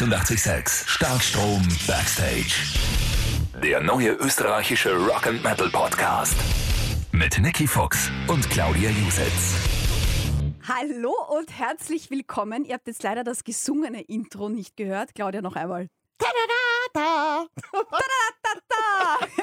886 Starkstrom Backstage. Der neue österreichische Rock and Metal Podcast mit Nicky Fox und Claudia Jusitz. Hallo und herzlich willkommen. Ihr habt jetzt leider das gesungene Intro nicht gehört. Claudia, noch einmal. Da. Da. Da, da,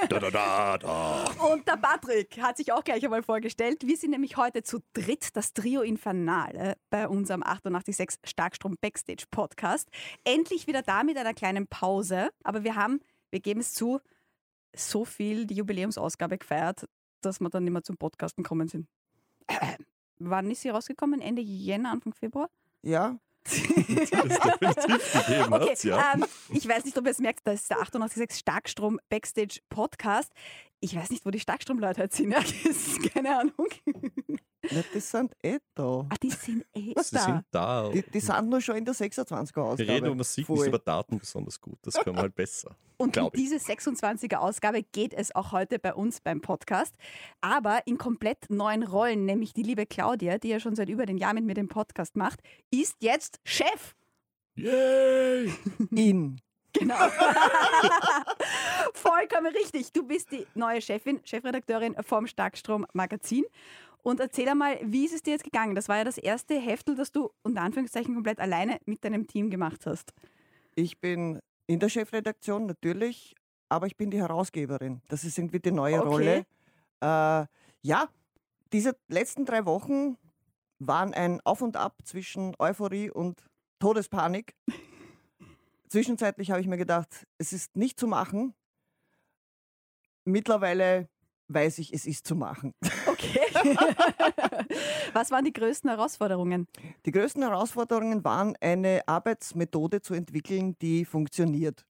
da, da. Und der Patrick hat sich auch gleich einmal vorgestellt. Wir sind nämlich heute zu dritt, das Trio Infernale, bei unserem 886 Starkstrom Backstage Podcast. Endlich wieder da mit einer kleinen Pause. Aber wir haben, wir geben es zu, so viel die Jubiläumsausgabe gefeiert, dass wir dann nicht mehr zum Podcasten gekommen sind. Wann ist sie rausgekommen? Ende Jänner, Anfang Februar? Ja, gegeben Okay, hat's, ja. ähm, ich weiß nicht, ob ihr es merkt, das ist der 886 Starkstrom Backstage Podcast. Ich weiß nicht, wo die Starkstromleute jetzt sind. Ja, das ist keine Ahnung. Na, das sind eh da. Ah, die sind eh da. sind da. Die, die sind nur schon in der 26er Wir reden über Musik, nicht Voll. über Daten besonders gut. Das können wir halt besser. Und um diese 26er Ausgabe geht es auch heute bei uns beim Podcast. Aber in komplett neuen Rollen, nämlich die liebe Claudia, die ja schon seit über den Jahr mit mir den Podcast macht, ist jetzt Chef. Yay! In. Genau. Vollkommen richtig. Du bist die neue Chefin, Chefredakteurin vom Starkstrom Magazin. Und erzähl einmal, wie ist es dir jetzt gegangen? Das war ja das erste Heftel, das du unter Anführungszeichen komplett alleine mit deinem Team gemacht hast. Ich bin in der Chefredaktion natürlich, aber ich bin die Herausgeberin. Das ist irgendwie die neue Okay. Rolle. Äh, ja, diese letzten drei Wochen waren ein Auf und Ab zwischen Euphorie und Todespanik. Zwischenzeitlich habe ich mir gedacht, es ist nicht zu machen. Mittlerweile weiß ich, es ist zu machen. Okay. Was waren die größten Herausforderungen? Die größten Herausforderungen waren, eine Arbeitsmethode zu entwickeln, die funktioniert.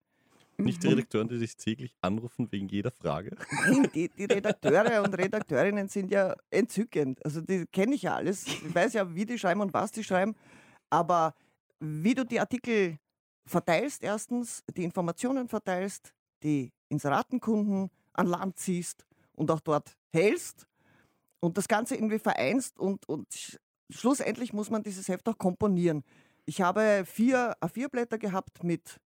Nicht die Redakteuren, die dich täglich anrufen wegen jeder Frage. Nein, die, die Redakteure und Redakteurinnen sind ja entzückend. Also die kenne ich ja alles. Ich weiß ja, wie die schreiben und was die schreiben. Aber wie du die Artikel verteilst, erstens, die Informationen verteilst, die Inseratenkunden an Land ziehst und auch dort hältst und das Ganze irgendwie vereinst und, und sch- schlussendlich muss man dieses Heft auch komponieren. Ich habe vier A4-Blätter gehabt mit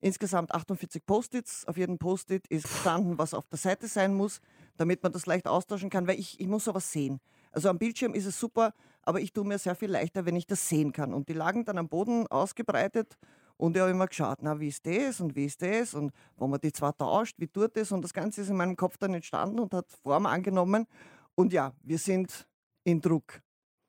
insgesamt 48 Post-its. Auf jedem Post-it ist gestanden, was auf der Seite sein muss, damit man das leicht austauschen kann, weil ich, ich muss sowas sehen. Also am Bildschirm ist es super, aber ich tue mir sehr viel leichter, wenn ich das sehen kann. Und die lagen dann am Boden ausgebreitet und ich habe immer geschaut, na, wie ist das und wie ist das und wenn man die zwei tauscht, wie tut das? Und das Ganze ist in meinem Kopf dann entstanden und hat Form angenommen. Und ja, wir sind in Druck.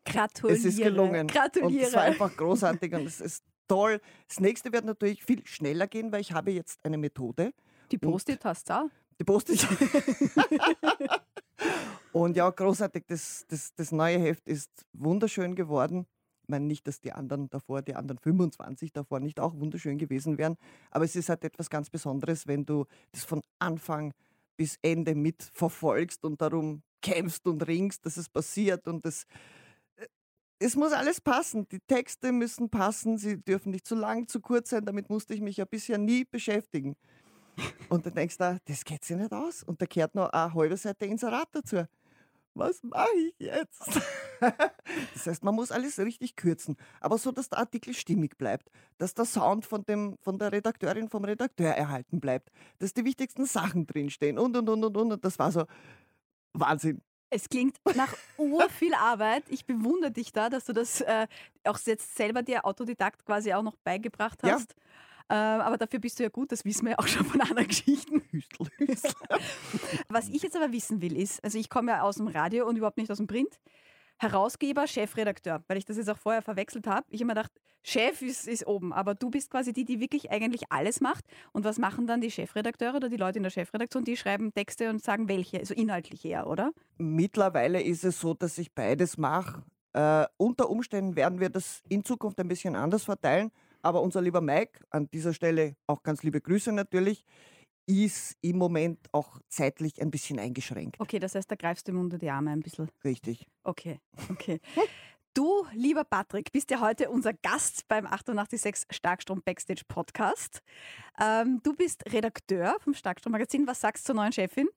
Gratuliere. Es ist gelungen. Und Gratuliere. es war einfach großartig und es ist toll. Das nächste wird natürlich viel schneller gehen, weil ich habe jetzt eine Methode. die Post-it hast du auch. Die Post ist. und ja, großartig. Das, das, das neue Heft ist wunderschön geworden. Meine nicht, dass die anderen davor, die anderen 25 davor nicht auch wunderschön gewesen wären. Aber es ist halt etwas ganz Besonderes, wenn du das von Anfang bis Ende mitverfolgst und darum kämpfst und ringst, dass es passiert. Und das, äh, es muss alles passen. Die Texte müssen passen. Sie dürfen nicht zu lang, zu kurz sein. Damit musste ich mich ja bisher nie beschäftigen. Und dann denkst du, das geht sich nicht aus. Und da kehrt noch eine halbe Seite Inserat dazu. Was mache ich jetzt? das heißt, man muss alles richtig kürzen, aber so, dass der Artikel stimmig bleibt, dass der Sound von, dem, von der Redakteurin, vom Redakteur erhalten bleibt, dass die wichtigsten Sachen drinstehen und, und, und, und, und. Und das war so Wahnsinn. Es klingt nach urviel Arbeit. Ich bewundere dich da, dass du das äh, auch jetzt selber dir Autodidakt quasi auch noch beigebracht Ja. hast. Äh, aber dafür bist du ja gut, das wissen wir ja auch schon von anderen Geschichten. Hüstel, Hüstel. Was ich jetzt aber wissen will, ist, also ich komme ja aus dem Radio und überhaupt nicht aus dem Print. Herausgeber, Chefredakteur, weil ich das jetzt auch vorher verwechselt habe. Ich habe mir gedacht, Chef ist, ist oben, aber du bist quasi die, die wirklich eigentlich alles macht. Und was machen dann die Chefredakteure oder die Leute in der Chefredaktion? Die schreiben Texte und sagen welche, also inhaltlich eher, oder? Mittlerweile ist es so, dass ich beides mache. Äh, unter Umständen werden wir das in Zukunft ein bisschen anders verteilen. Aber unser lieber Mike, an dieser Stelle auch ganz liebe Grüße natürlich, ist im Moment auch zeitlich ein bisschen eingeschränkt. Okay, das heißt, da greifst du ihm unter die Arme ein bisschen. Richtig. Okay, okay. Du, lieber Patrick, bist ja heute unser Gast beim 886 Starkstrom Backstage Podcast. Ähm, du bist Redakteur vom Starkstrom Magazin. Was sagst du zur neuen Chefin?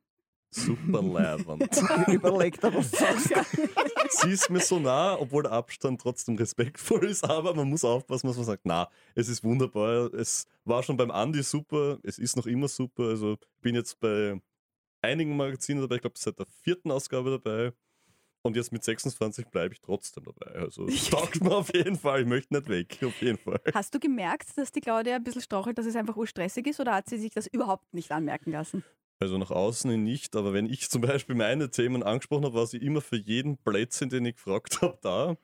Super leibend. Überleg dir, was du sagst. Sie ist mir so nah, obwohl der Abstand trotzdem respektvoll ist, aber man muss aufpassen, was man sagt. Na, es ist wunderbar. Es war schon beim Andi super, es ist noch immer super. Also ich bin jetzt bei einigen Magazinen dabei, ich glaube seit der vierten Ausgabe dabei. Und jetzt mit 26 bleibe ich trotzdem dabei. Also es taugt mir auf jeden Fall. Ich möchte nicht weg, auf jeden Fall. Hast du gemerkt, dass die Claudia ein bisschen strauchelt, dass es einfach urstressig ist oder hat sie sich das überhaupt nicht anmerken lassen? Also nach außen hin nicht, aber wenn ich zum Beispiel meine Themen angesprochen habe, war sie immer für jeden Blödsinn, den ich gefragt habe, da.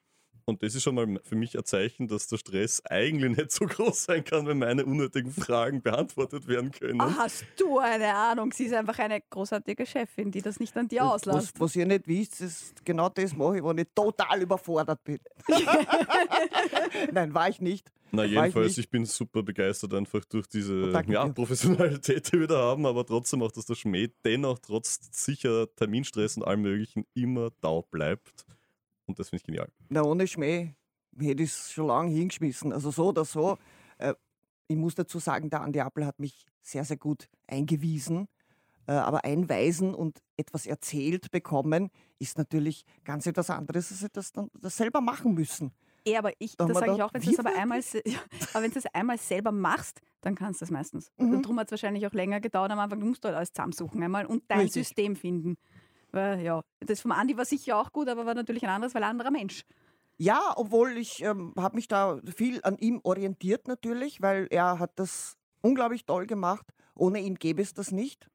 Und das ist schon mal für mich ein Zeichen, dass der Stress eigentlich nicht so groß sein kann, wenn meine unnötigen Fragen beantwortet werden können. Ah, hast du eine Ahnung? Sie ist einfach eine großartige Chefin, die das nicht an dir Was, auslässt. was ihr nicht wisst, ist genau das mache ich, wenn ich total überfordert bin. Nein, war ich nicht. Na ich jedenfalls, nicht. ich bin super begeistert einfach durch diese Danke ja. Professionalität, die wir da haben, aber trotzdem auch, dass der Schmäh dennoch trotz sicher Terminstress und allem möglichen immer da bleibt. Und das finde ich genial. Na, ohne Schmäh hätte ich es schon lange hingeschmissen. Also so oder so. Äh, ich muss dazu sagen, der Andi Appel hat mich sehr, sehr gut eingewiesen. Äh, aber einweisen und etwas erzählt bekommen, ist natürlich ganz etwas anderes, als sie das dann das selber machen müssen. Ja, aber ich, Da das sage ich auch, wenn du es aber einmal, ja, aber wenn du es einmal selber machst, dann kannst du es meistens. Mhm. Und darum hat es wahrscheinlich auch länger gedauert am Anfang. Du musst halt alles zusammensuchen einmal und dein Richtig. System finden. Weil, ja, das vom Andi war sicher auch gut, aber war natürlich ein anderes, weil ein anderer Mensch. Ja, obwohl ich ähm, habe mich da viel an ihm orientiert natürlich, weil er hat das unglaublich toll gemacht. Ohne ihn gäbe es das nicht.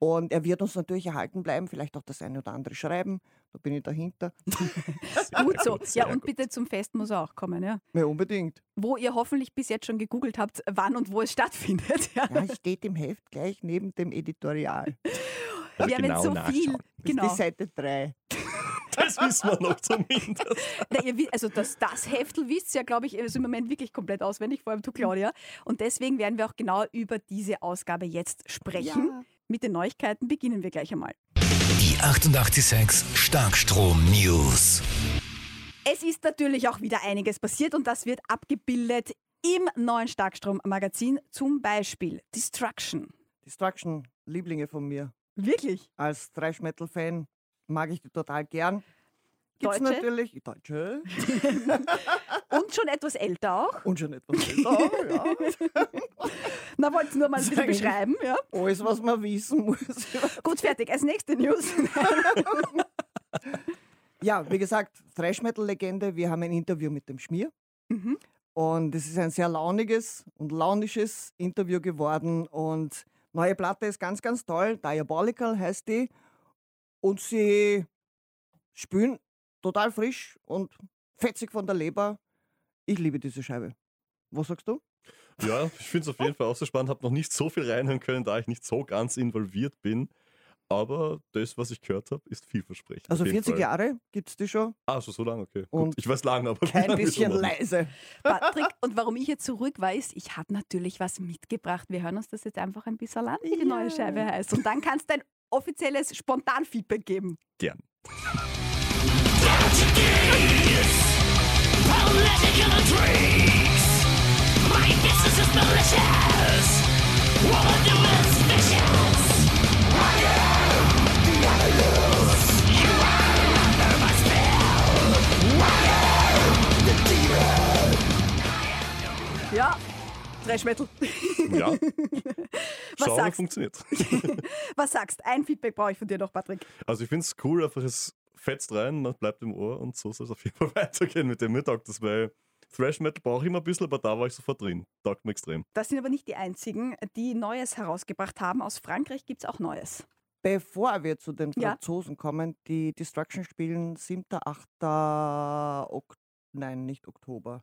Und er wird uns natürlich erhalten bleiben, vielleicht auch das eine oder andere schreiben. Da bin ich dahinter. Gut so. Ja, und bitte zum Fest muss er auch kommen, ja. Ja, unbedingt. Wo ihr hoffentlich bis jetzt schon gegoogelt habt, wann und wo es stattfindet. Ja. Ja, steht im Heft gleich neben dem Editorial. Wir haben jetzt so viel. Bis Genau. die Seite 3. Das wissen wir noch zumindest. Na, ihr, wi- also das, das Heftel wisst ihr ja, glaube ich, ist im Moment wirklich komplett auswendig, vor allem du, Claudia. Und deswegen werden wir auch genau über diese Ausgabe jetzt sprechen. Ja. Mit den Neuigkeiten beginnen wir gleich einmal. Die 886 Starkstrom News. Es ist natürlich auch wieder einiges passiert und das wird abgebildet im neuen Starkstrom-Magazin, zum Beispiel Destruction. Destruction, Lieblinge von mir. Wirklich? Als Thrash-Metal-Fan mag ich die total gern. Gibt's Deutsche? natürlich Deutsche Und schon etwas älter auch. und schon etwas älter. ja. Na, wollt nur mal ein bisschen beschreiben? Ja? Alles, was man wissen muss. Gut, fertig. Als nächste News. Ja, wie gesagt, Thrash-Metal-Legende. Wir haben ein Interview mit dem Schmier. Mhm. Und es ist ein sehr launiges und launisches Interview geworden. Und neue Platte ist ganz, ganz toll. Diabolical heißt die. Und sie spielen total frisch und fetzig von der Leber. Ich liebe diese Scheibe. Was sagst du? Ja, ich finde es auf jeden Fall auch so spannend. Habe noch nicht so viel reinhören können, da ich nicht so ganz involviert bin. Aber das, was ich gehört habe, ist vielversprechend. Also auf jeden 40 Fall. Jahre gibt es die schon. Ah, schon so lange, okay. Und Gut. Ich weiß lange, aber Kein lange bisschen leise. Patrick, und warum ich jetzt zurück war, ist, ich habe natürlich was mitgebracht. Wir hören uns das jetzt einfach ein bisschen an, wie die neue Ja. Scheibe heißt. Und dann kannst du ein offizielles Spontan-Feedback geben. Gern. Ja, Trash Metal. Ja. Was Schauen, sagst? funktioniert. Was sagst? Ein Feedback brauche ich von dir noch, Patrick. Also ich finde es cool, einfach es fetzt rein, man bleibt im Ohr und so soll es auf jeden Fall weitergehen mit dem. Mir taugt das, weil Thrash Metal brauche ich immer ein bisschen, aber da war ich sofort drin. Taugt mir extrem. Das sind aber nicht die einzigen, die Neues herausgebracht haben. Aus Frankreich gibt es auch Neues. Bevor wir zu den Ja. Franzosen kommen, die Destruction spielen 7., 8. Ok Nein, nicht Oktober.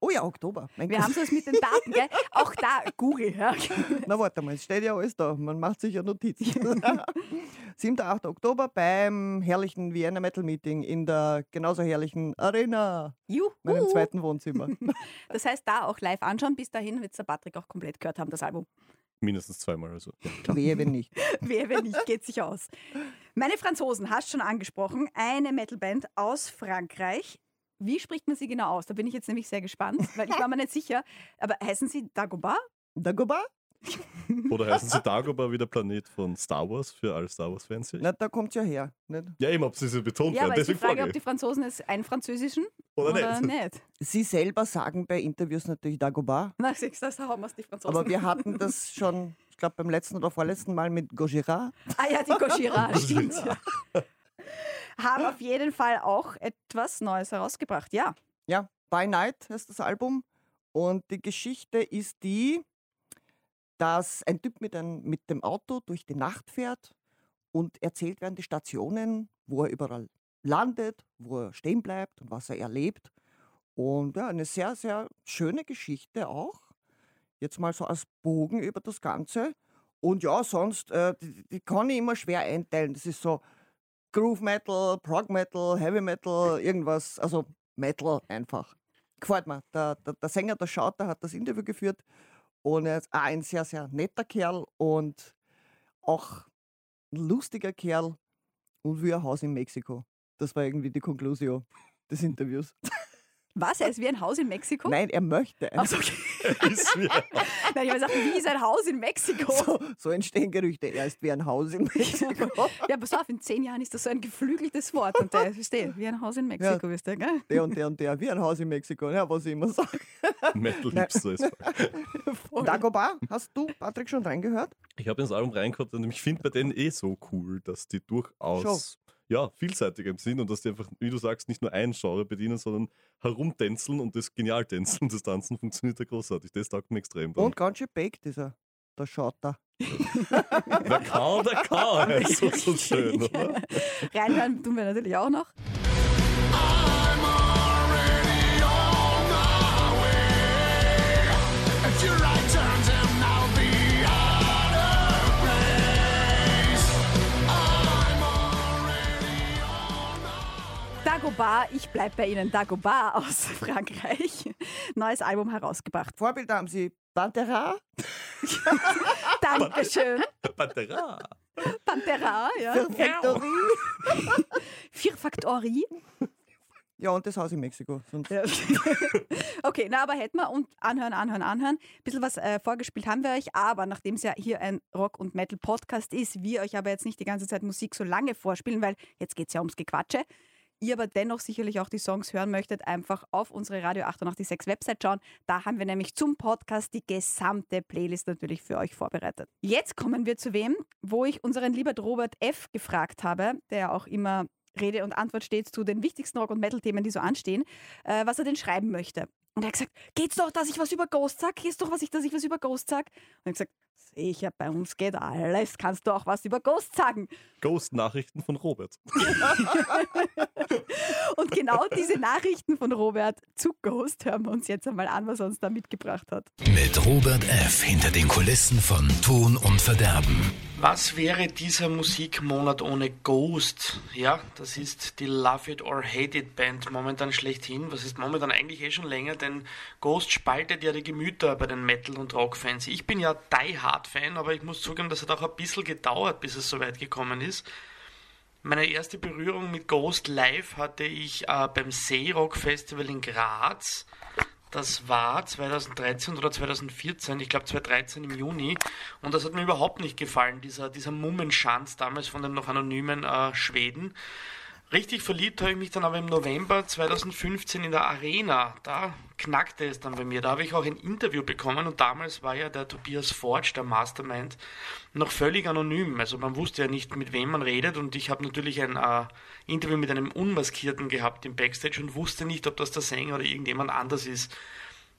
Oh ja, Oktober. Mein Wir Gott. haben es mit den Daten, gell? Auch da, Google. Ja. Na warte mal, es steht ja alles da. Man macht sich ja Notizen. 7. 8. Oktober beim herrlichen Vienna Metal Meeting in der genauso herrlichen Arena, meinem Juhu. zweiten Wohnzimmer. Das heißt, da auch live anschauen. Bis dahin wird der Patrick auch komplett gehört haben, das Album. Mindestens zweimal. Also. Ja. Wehe, wenn nicht. Wer, wenn nicht, geht sich aus. Meine Franzosen, hast schon angesprochen, eine Metalband aus Frankreich. Wie spricht man sie genau aus? Da bin ich jetzt nämlich sehr gespannt, weil ich war mir nicht sicher. Aber heißen sie Dagobah? Dagobah? Oder heißen sie Dagobah wie der Planet von Star Wars für alle Star Wars-Fans? Na, da kommt ja her. Nicht? Ja, eben, ob sie so betont Ja, werden. aber ist die Deswegen Frage, ob die. Franzosen es einen französischen Oder oder nicht? nicht. Sie selber sagen bei Interviews natürlich Dagobah, Na, siehst du, da haben wir es die Franzosen. aber wir hatten das schon, ich glaube, beim letzten oder vorletzten Mal mit Gojira. ah ja, die Gojira, stimmt. Ja. Haben auf jeden Fall auch etwas Neues herausgebracht, ja. Ja, By Night heißt das Album. Und die Geschichte ist die, dass ein Typ mit, ein, mit dem Auto durch die Nacht fährt und erzählt werden die Stationen, wo er überall landet, wo er stehen bleibt und was er erlebt. Und ja, eine sehr, sehr schöne Geschichte auch. Jetzt mal so als Bogen über das Ganze. Und ja, sonst, äh, die, die kann ich immer schwer einteilen. Das ist so Groove Metal, Prog Metal, Heavy Metal, irgendwas, also Metal einfach. Gefällt mir. Der, der, der Sänger, der Schauter, hat das Interview geführt und er ist auch ein sehr, sehr netter Kerl und auch ein lustiger Kerl und wie ein Haus in Mexiko. Das war irgendwie die Konklusion des Interviews. Was? Er ist wie ein Haus in Mexiko? Nein, er möchte. Also, okay. Ist mir Nein, ich habe gesagt, wie ist ein Haus in Mexiko? So, so entstehen Gerüchte. Er ist wie ein Haus in Mexiko. Ja, pass auf, in zehn Jahren ist das so ein geflügeltes Wort. Und der ist der, wie ein Haus in Mexiko, wisst ihr, gell? Der und der und der, wie ein Haus in Mexiko. Ja, was ich immer sage. Metal Hipster ist. Voll. Dagobah, hast du, Patrick, schon reingehört? Ich habe ins Album reingehört und ich finde bei denen eh so cool, dass die durchaus ja, vielseitig sind und dass die einfach, wie du sagst, nicht nur ein Genre bedienen, sondern herumtänzeln und das Genialtänzeln, das Tanzen funktioniert ja großartig. Das taugt mir extrem. Dann. Und ganz schön baked ist er, der Schauter. Wer kann, der kann. Das ist so, so schön, oder? Reinhören tun wir natürlich auch noch. Dagobah, ich bleib bei Ihnen, Dagobah aus Frankreich. Neues Album herausgebracht. Vorbilder haben sie Pantera, Dankeschön. Pantera. Pantera, ja. Factory. Vier Factory. Ja, und das Haus in Mexiko. Sonst Ja. Okay, na, aber hätten wir und anhören, anhören, anhören. Ein bisschen was äh, vorgespielt haben wir euch, aber nachdem es ja hier ein Rock- und Metal-Podcast ist, wir euch aber jetzt nicht die ganze Zeit Musik so lange vorspielen, weil jetzt geht es ja ums Gequatsche. Ihr aber dennoch sicherlich auch die Songs hören möchtet, einfach auf unsere Radio 886 Website schauen. Da haben wir nämlich zum Podcast die gesamte Playlist natürlich für euch vorbereitet. Jetzt kommen wir zu wem, wo ich unseren lieben Robert F. gefragt habe, der auch immer Rede und Antwort steht zu den wichtigsten Rock- und Metal-Themen, die so anstehen, äh, was er denn schreiben möchte. Und er hat gesagt, geht's doch, dass ich was über Ghost sag? Geht's doch, was ich, dass ich was über Ghost sag? Und ich gesagt, sicher, bei uns geht alles. Kannst du auch was über Ghost sagen? Ghost-Nachrichten von Robert. Und genau diese Nachrichten von Robert zu Ghost hören wir uns jetzt einmal an, was er uns da mitgebracht hat. Mit Robert F. hinter den Kulissen von Ton und Verderben. Was wäre dieser Musikmonat ohne Ghost? Ja, das ist die Love It or Hate It Band momentan schlechthin. Was ist momentan eigentlich eh schon länger, denn Ghost spaltet ja die Gemüter bei den Metal- und Rock-Fans. Ich bin ja Die Hard-Fan, aber ich muss zugeben, das hat auch ein bisschen gedauert, bis es so weit gekommen ist. Meine erste Berührung mit Ghost live hatte ich äh, beim Seerock Festival in Graz. Das war 2013 oder 2014, ich glaube 2013 im Juni. Und das hat mir überhaupt nicht gefallen, dieser, dieser Mummenschanz damals von dem noch anonymen äh, Schweden. Richtig verliebt habe ich mich dann aber im November 2015 in der Arena. Da knackte es dann bei mir. Da habe ich auch ein Interview bekommen und damals war ja der Tobias Forge, der Mastermind, noch völlig anonym. Also man wusste ja nicht, mit wem man redet und ich habe natürlich ein äh, Interview mit einem Unmaskierten gehabt im Backstage und wusste nicht, ob das der Sänger oder irgendjemand anders ist.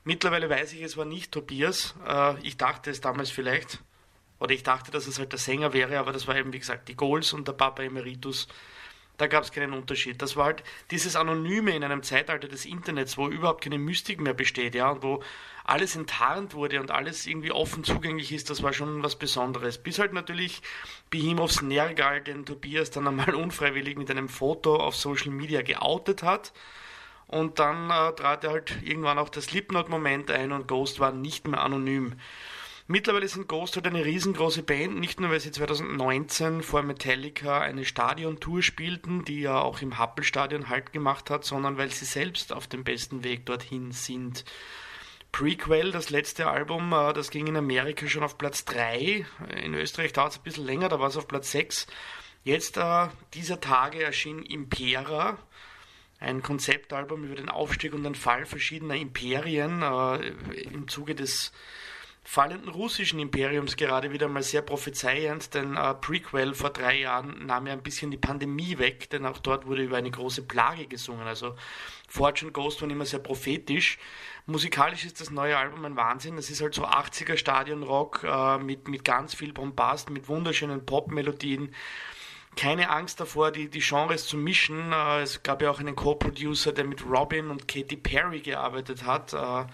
Mittlerweile weiß ich, es war nicht Tobias. Äh, ich dachte es damals vielleicht. Oder ich dachte, dass es halt der Sänger wäre, aber das war eben, wie gesagt, die Goals und der Papa Emeritus. Da gab es keinen Unterschied. Das war halt dieses Anonyme in einem Zeitalter des Internets, wo überhaupt keine Mystik mehr besteht, ja, und wo alles enttarnt wurde und alles irgendwie offen zugänglich ist, das war schon was Besonderes. Bis halt natürlich Behemoths Nergal den Tobias dann einmal unfreiwillig mit einem Foto auf Social Media geoutet hat. Und dann äh, trat er halt irgendwann auch das Slipknot-Moment ein und Ghost war nicht mehr anonym. Mittlerweile sind Ghost halt eine riesengroße Band, nicht nur weil sie 2019 vor Metallica eine Stadiontour spielten, die ja auch im Happelstadion Halt gemacht hat, sondern weil sie selbst auf dem besten Weg dorthin sind. Prequel, das letzte Album, äh, das ging in Amerika schon auf Platz 3. In Österreich dauert es ein bisschen länger, da war es auf Platz 6. Jetzt äh, dieser Tage erschien Impera, ein Konzeptalbum über den Aufstieg und den Fall verschiedener Imperien äh, im Zuge des fallenden russischen Imperiums gerade wieder mal sehr prophezeiend, denn äh, Prequel vor drei Jahren nahm ja ein bisschen die Pandemie weg, denn auch dort wurde über eine große Plage gesungen. Also Fortune Ghost waren immer sehr prophetisch. Musikalisch ist das neue Album ein Wahnsinn. Es ist halt so 80er Stadionrock äh, mit, mit ganz viel Bombast, mit wunderschönen Popmelodien. Keine Angst davor, die, die Genres zu mischen. Äh, es gab ja auch einen Co-Producer, der mit Robin und Katy Perry gearbeitet hat. Äh,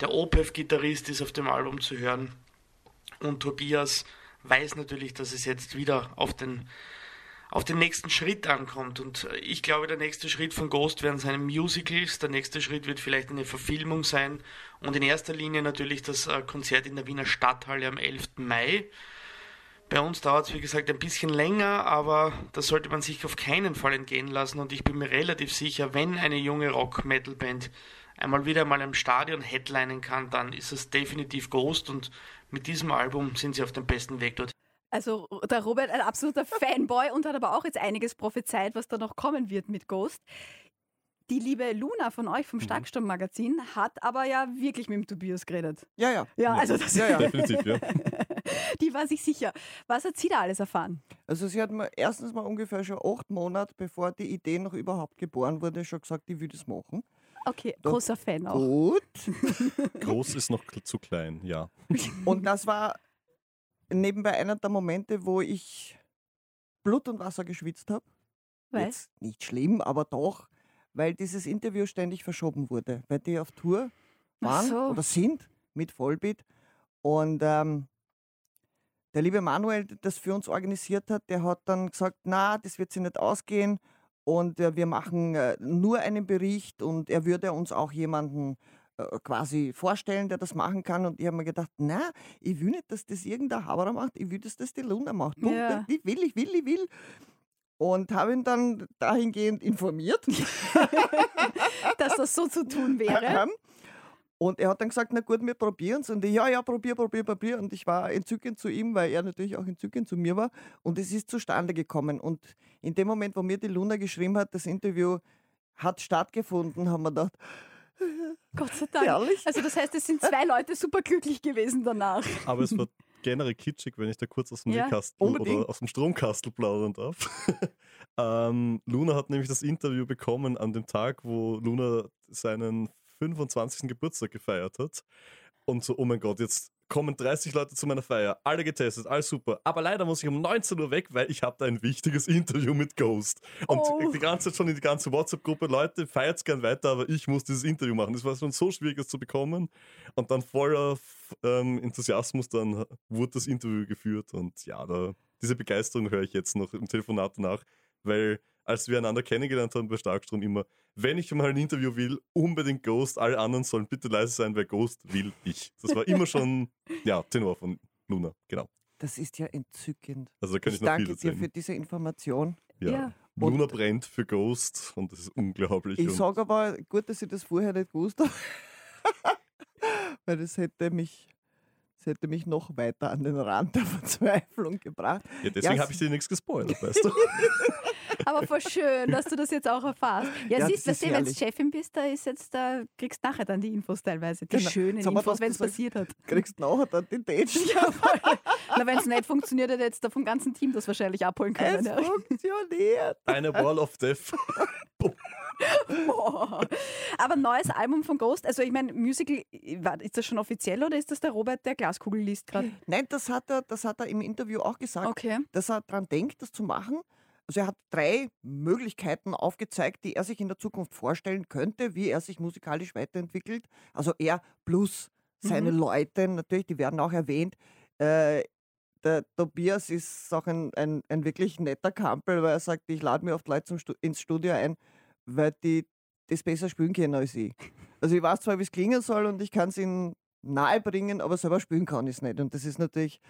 der Opeth-Gitarrist ist auf dem Album zu hören. Und Tobias weiß natürlich, dass es jetzt wieder auf den, auf den nächsten Schritt ankommt. Und ich glaube, der nächste Schritt von Ghost werden seine Musicals. Der nächste Schritt wird vielleicht eine Verfilmung sein. Und in erster Linie natürlich das äh, Konzert in der Wiener Stadthalle am 11. Mai. Bei uns dauert es, wie gesagt, ein bisschen länger, aber das sollte man sich auf keinen Fall entgehen lassen. Und ich bin mir relativ sicher, wenn eine junge Rock-Metal-Band einmal wieder mal im Stadion headlinen kann, dann ist es definitiv Ghost und mit diesem Album sind sie auf dem besten Weg dort. Also der Robert ein absoluter Fanboy und hat aber auch jetzt einiges prophezeit, was da noch kommen wird mit Ghost. Die liebe Luna von euch vom Mhm. Starksturm-Magazin hat aber ja wirklich mit dem Tobias geredet. Ja, ja. Ja, also das, Ja, ja. Definitiv, ja. die war sich sicher. Was hat sie da alles erfahren? Also sie hat mir erstens mal ungefähr schon acht Monate, bevor die Idee noch überhaupt geboren wurde, schon gesagt, ich würde es machen. Okay, Doch. großer Fan auch. Gut. Groß ist noch zu klein, ja. Und das war nebenbei einer der Momente, wo ich Blut und Wasser geschwitzt habe. Jetzt nicht schlimm, aber doch, weil dieses Interview ständig verschoben wurde, weil die auf Tour waren so. oder sind mit Vollbeat. Und ähm, der liebe Manuel, der das für uns organisiert hat, der hat dann gesagt, na, das wird sich nicht ausgehen und äh, wir machen äh, nur einen Bericht und er würde uns auch jemanden äh, quasi vorstellen, der das machen kann. Und ich habe mir gedacht, na, ich will nicht, dass das irgendein Haberer macht, ich will, dass das die Luna macht. Punkt. Ja. Ich will, ich will, ich will. Und habe ihn dann dahingehend informiert. Dass das so zu tun wäre. Und er hat dann gesagt, na gut, wir probieren es. Und ich, ja, ja, probier, probier, probier. Und ich war entzückend zu ihm, weil er natürlich auch entzückend zu mir war. Und es ist zustande gekommen. Und in dem Moment, wo mir die Luna geschrieben hat, das Interview hat stattgefunden, haben wir gedacht, Gott sei Dank. Herrlich. Also das heißt, es sind zwei Leute super glücklich gewesen danach. Aber es war generell kitschig, wenn ich da kurz aus dem Ja, Nähkastel oder aus dem Stromkastel plaudern darf. ähm, Luna hat nämlich das Interview bekommen an dem Tag, wo Luna seinen 25. Geburtstag gefeiert hat. Und so, oh mein Gott, jetzt kommen 30 Leute zu meiner Feier, alle getestet, alles super. Aber leider muss ich um 19 Uhr weg, weil ich habe da ein wichtiges Interview mit Ghost. Und Oh. die ganze Zeit schon in die ganze WhatsApp-Gruppe, Leute, feiert's gern weiter, aber ich muss dieses Interview machen. Das war schon so schwierig, es zu bekommen. Und dann voller ähm, Enthusiasmus, dann wurde das Interview geführt. Und ja, da, diese Begeisterung höre ich jetzt noch im Telefonat nach, weil als wir einander kennengelernt haben bei Starkstrom immer, wenn ich mal ein Interview will, unbedingt Ghost, alle anderen sollen bitte leise sein, weil Ghost will ich. Das war immer schon, ja, Tenor von Luna, genau. das ist ja entzückend. Also da kann Ich ich, noch danke viel dir für erzählen. diese Information. Ja. Ja. Luna Und- brennt für Ghost und das ist unglaublich. Ich sage aber, gut, dass ich das vorher nicht gewusst habe. Weil das hätte mich, das hätte mich noch weiter an den Rand der Verzweiflung gebracht. ja, deswegen Ja, habe ich dir nichts gespoilert, weißt du? Aber voll schön, dass du das jetzt auch erfährst. Ja, Ja, siehst du, wenn du. Chefin bist, da ist jetzt, da kriegst du nachher dann die Infos teilweise. Die Genau. schönen Sag Infos, wenn es du passiert hat. Kriegst nachher dann die Date. Ja, voll. Na, wenn es nicht funktioniert, hätte jetzt da vom ganzen Team das wahrscheinlich abholen können. Es Ja. funktioniert. Eine Wall of Death. Boah. Aber neues Album von Ghost, also ich meine, Musical, ist das schon offiziell oder ist das der Robert, der Glaskugel liest gerade? Nein, das hat, er, das hat er im Interview auch gesagt, Okay. dass er daran denkt, das zu machen. Also er hat drei Möglichkeiten aufgezeigt, die er sich in der Zukunft vorstellen könnte, wie er sich musikalisch weiterentwickelt. Also er plus seine Leute, natürlich, die werden auch erwähnt. Äh, der Tobias ist auch ein, ein, ein wirklich netter Kampel, weil er sagt, ich lade mir oft Leute Stu ins Studio ein, weil die das besser spielen können als ich. Also ich weiß zwar, wie es klingen soll und ich kann es ihnen nahebringen, aber selber spielen kann ich es nicht. Und das ist natürlich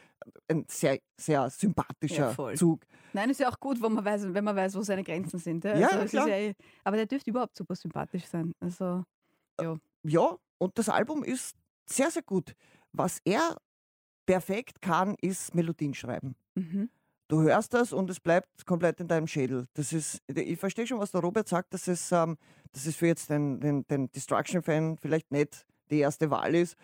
ein sehr, sehr sympathischer Ja. Zug. Nein, ist ja auch gut, wenn man weiß, wenn man weiß, wo seine Grenzen sind. Ja, Ja, also, klar. ja, eh- aber der dürfte überhaupt super sympathisch sein. Also, Ja, und das Album ist sehr, sehr gut. Was er perfekt kann, ist Melodien schreiben. Mhm. Du hörst das und es bleibt komplett in deinem Schädel. Das ist, ich verstehe schon, was der Robert sagt, dass es, ähm, dass es für jetzt den, den, den Destruction-Fan vielleicht nicht die erste Wahl ist.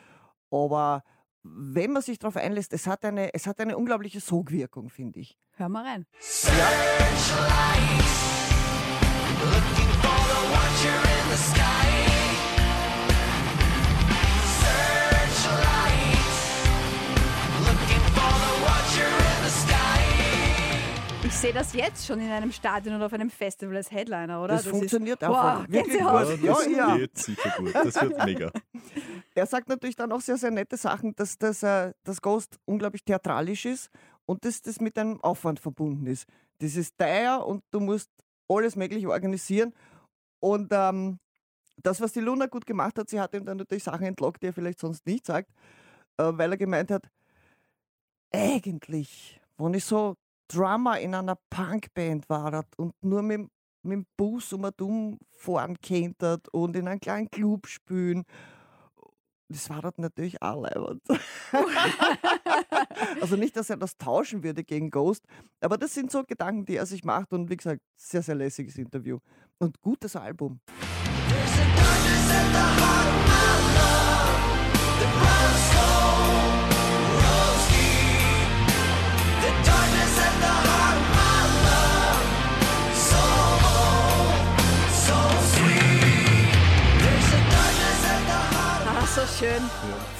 Aber wenn man sich darauf einlässt, es hat eine, es hat eine unglaubliche Sogwirkung, finde ich. Hör mal rein. Ich sehe das jetzt schon in einem Stadion oder auf einem Festival als Headliner, oder? Das, ist- funktioniert Wow, einfach wirklich Gänsehaut. gut. Ja, Ja, das ja. geht sicher gut. Das wird mega. Er sagt natürlich dann auch sehr, sehr nette Sachen, dass das, äh, das Ghost unglaublich theatralisch ist und dass das mit einem Aufwand verbunden ist. Das ist teuer und du musst alles Mögliche organisieren. Und ähm, das, was die Luna gut gemacht hat, sie hat ihm dann natürlich Sachen entlockt, die er vielleicht sonst nicht sagt, äh, weil er gemeint hat, eigentlich, wenn ich so Drummer in einer Punkband war und nur mit, mit dem Bus um und um fahren kentert und in einem kleinen Club spielen, das war dort natürlich auch leibend. also nicht, dass er das tauschen würde gegen Ghost, aber das sind so Gedanken, die er sich macht und wie gesagt, sehr, sehr lässiges Interview und gutes Album. Ah, so schön.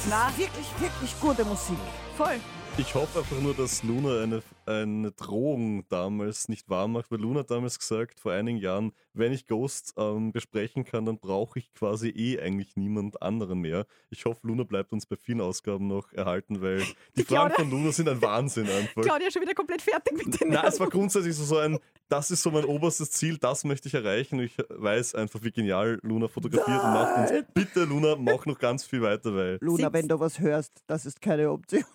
Na, Wirklich, wirklich gute Musik. voll. Ich hoffe einfach nur, dass Luna eine, eine Drohung damals nicht wahr macht, weil Luna damals gesagt, vor einigen Jahren, wenn ich Ghost ähm, besprechen kann, dann brauche ich quasi eh eigentlich niemand anderen mehr. Ich hoffe, Luna bleibt uns bei vielen Ausgaben noch erhalten, weil die, Die Fragen Claudia- von Luna sind ein Wahnsinn einfach. Claudia schon wieder komplett fertig mit den Na, es war grundsätzlich so, so ein, das ist so mein oberstes Ziel, das möchte ich erreichen. Ich weiß einfach, wie genial Luna fotografiert und macht. Und bitte, Luna, mach noch ganz viel weiter, weil Luna, wenn du was hörst, das ist keine Option.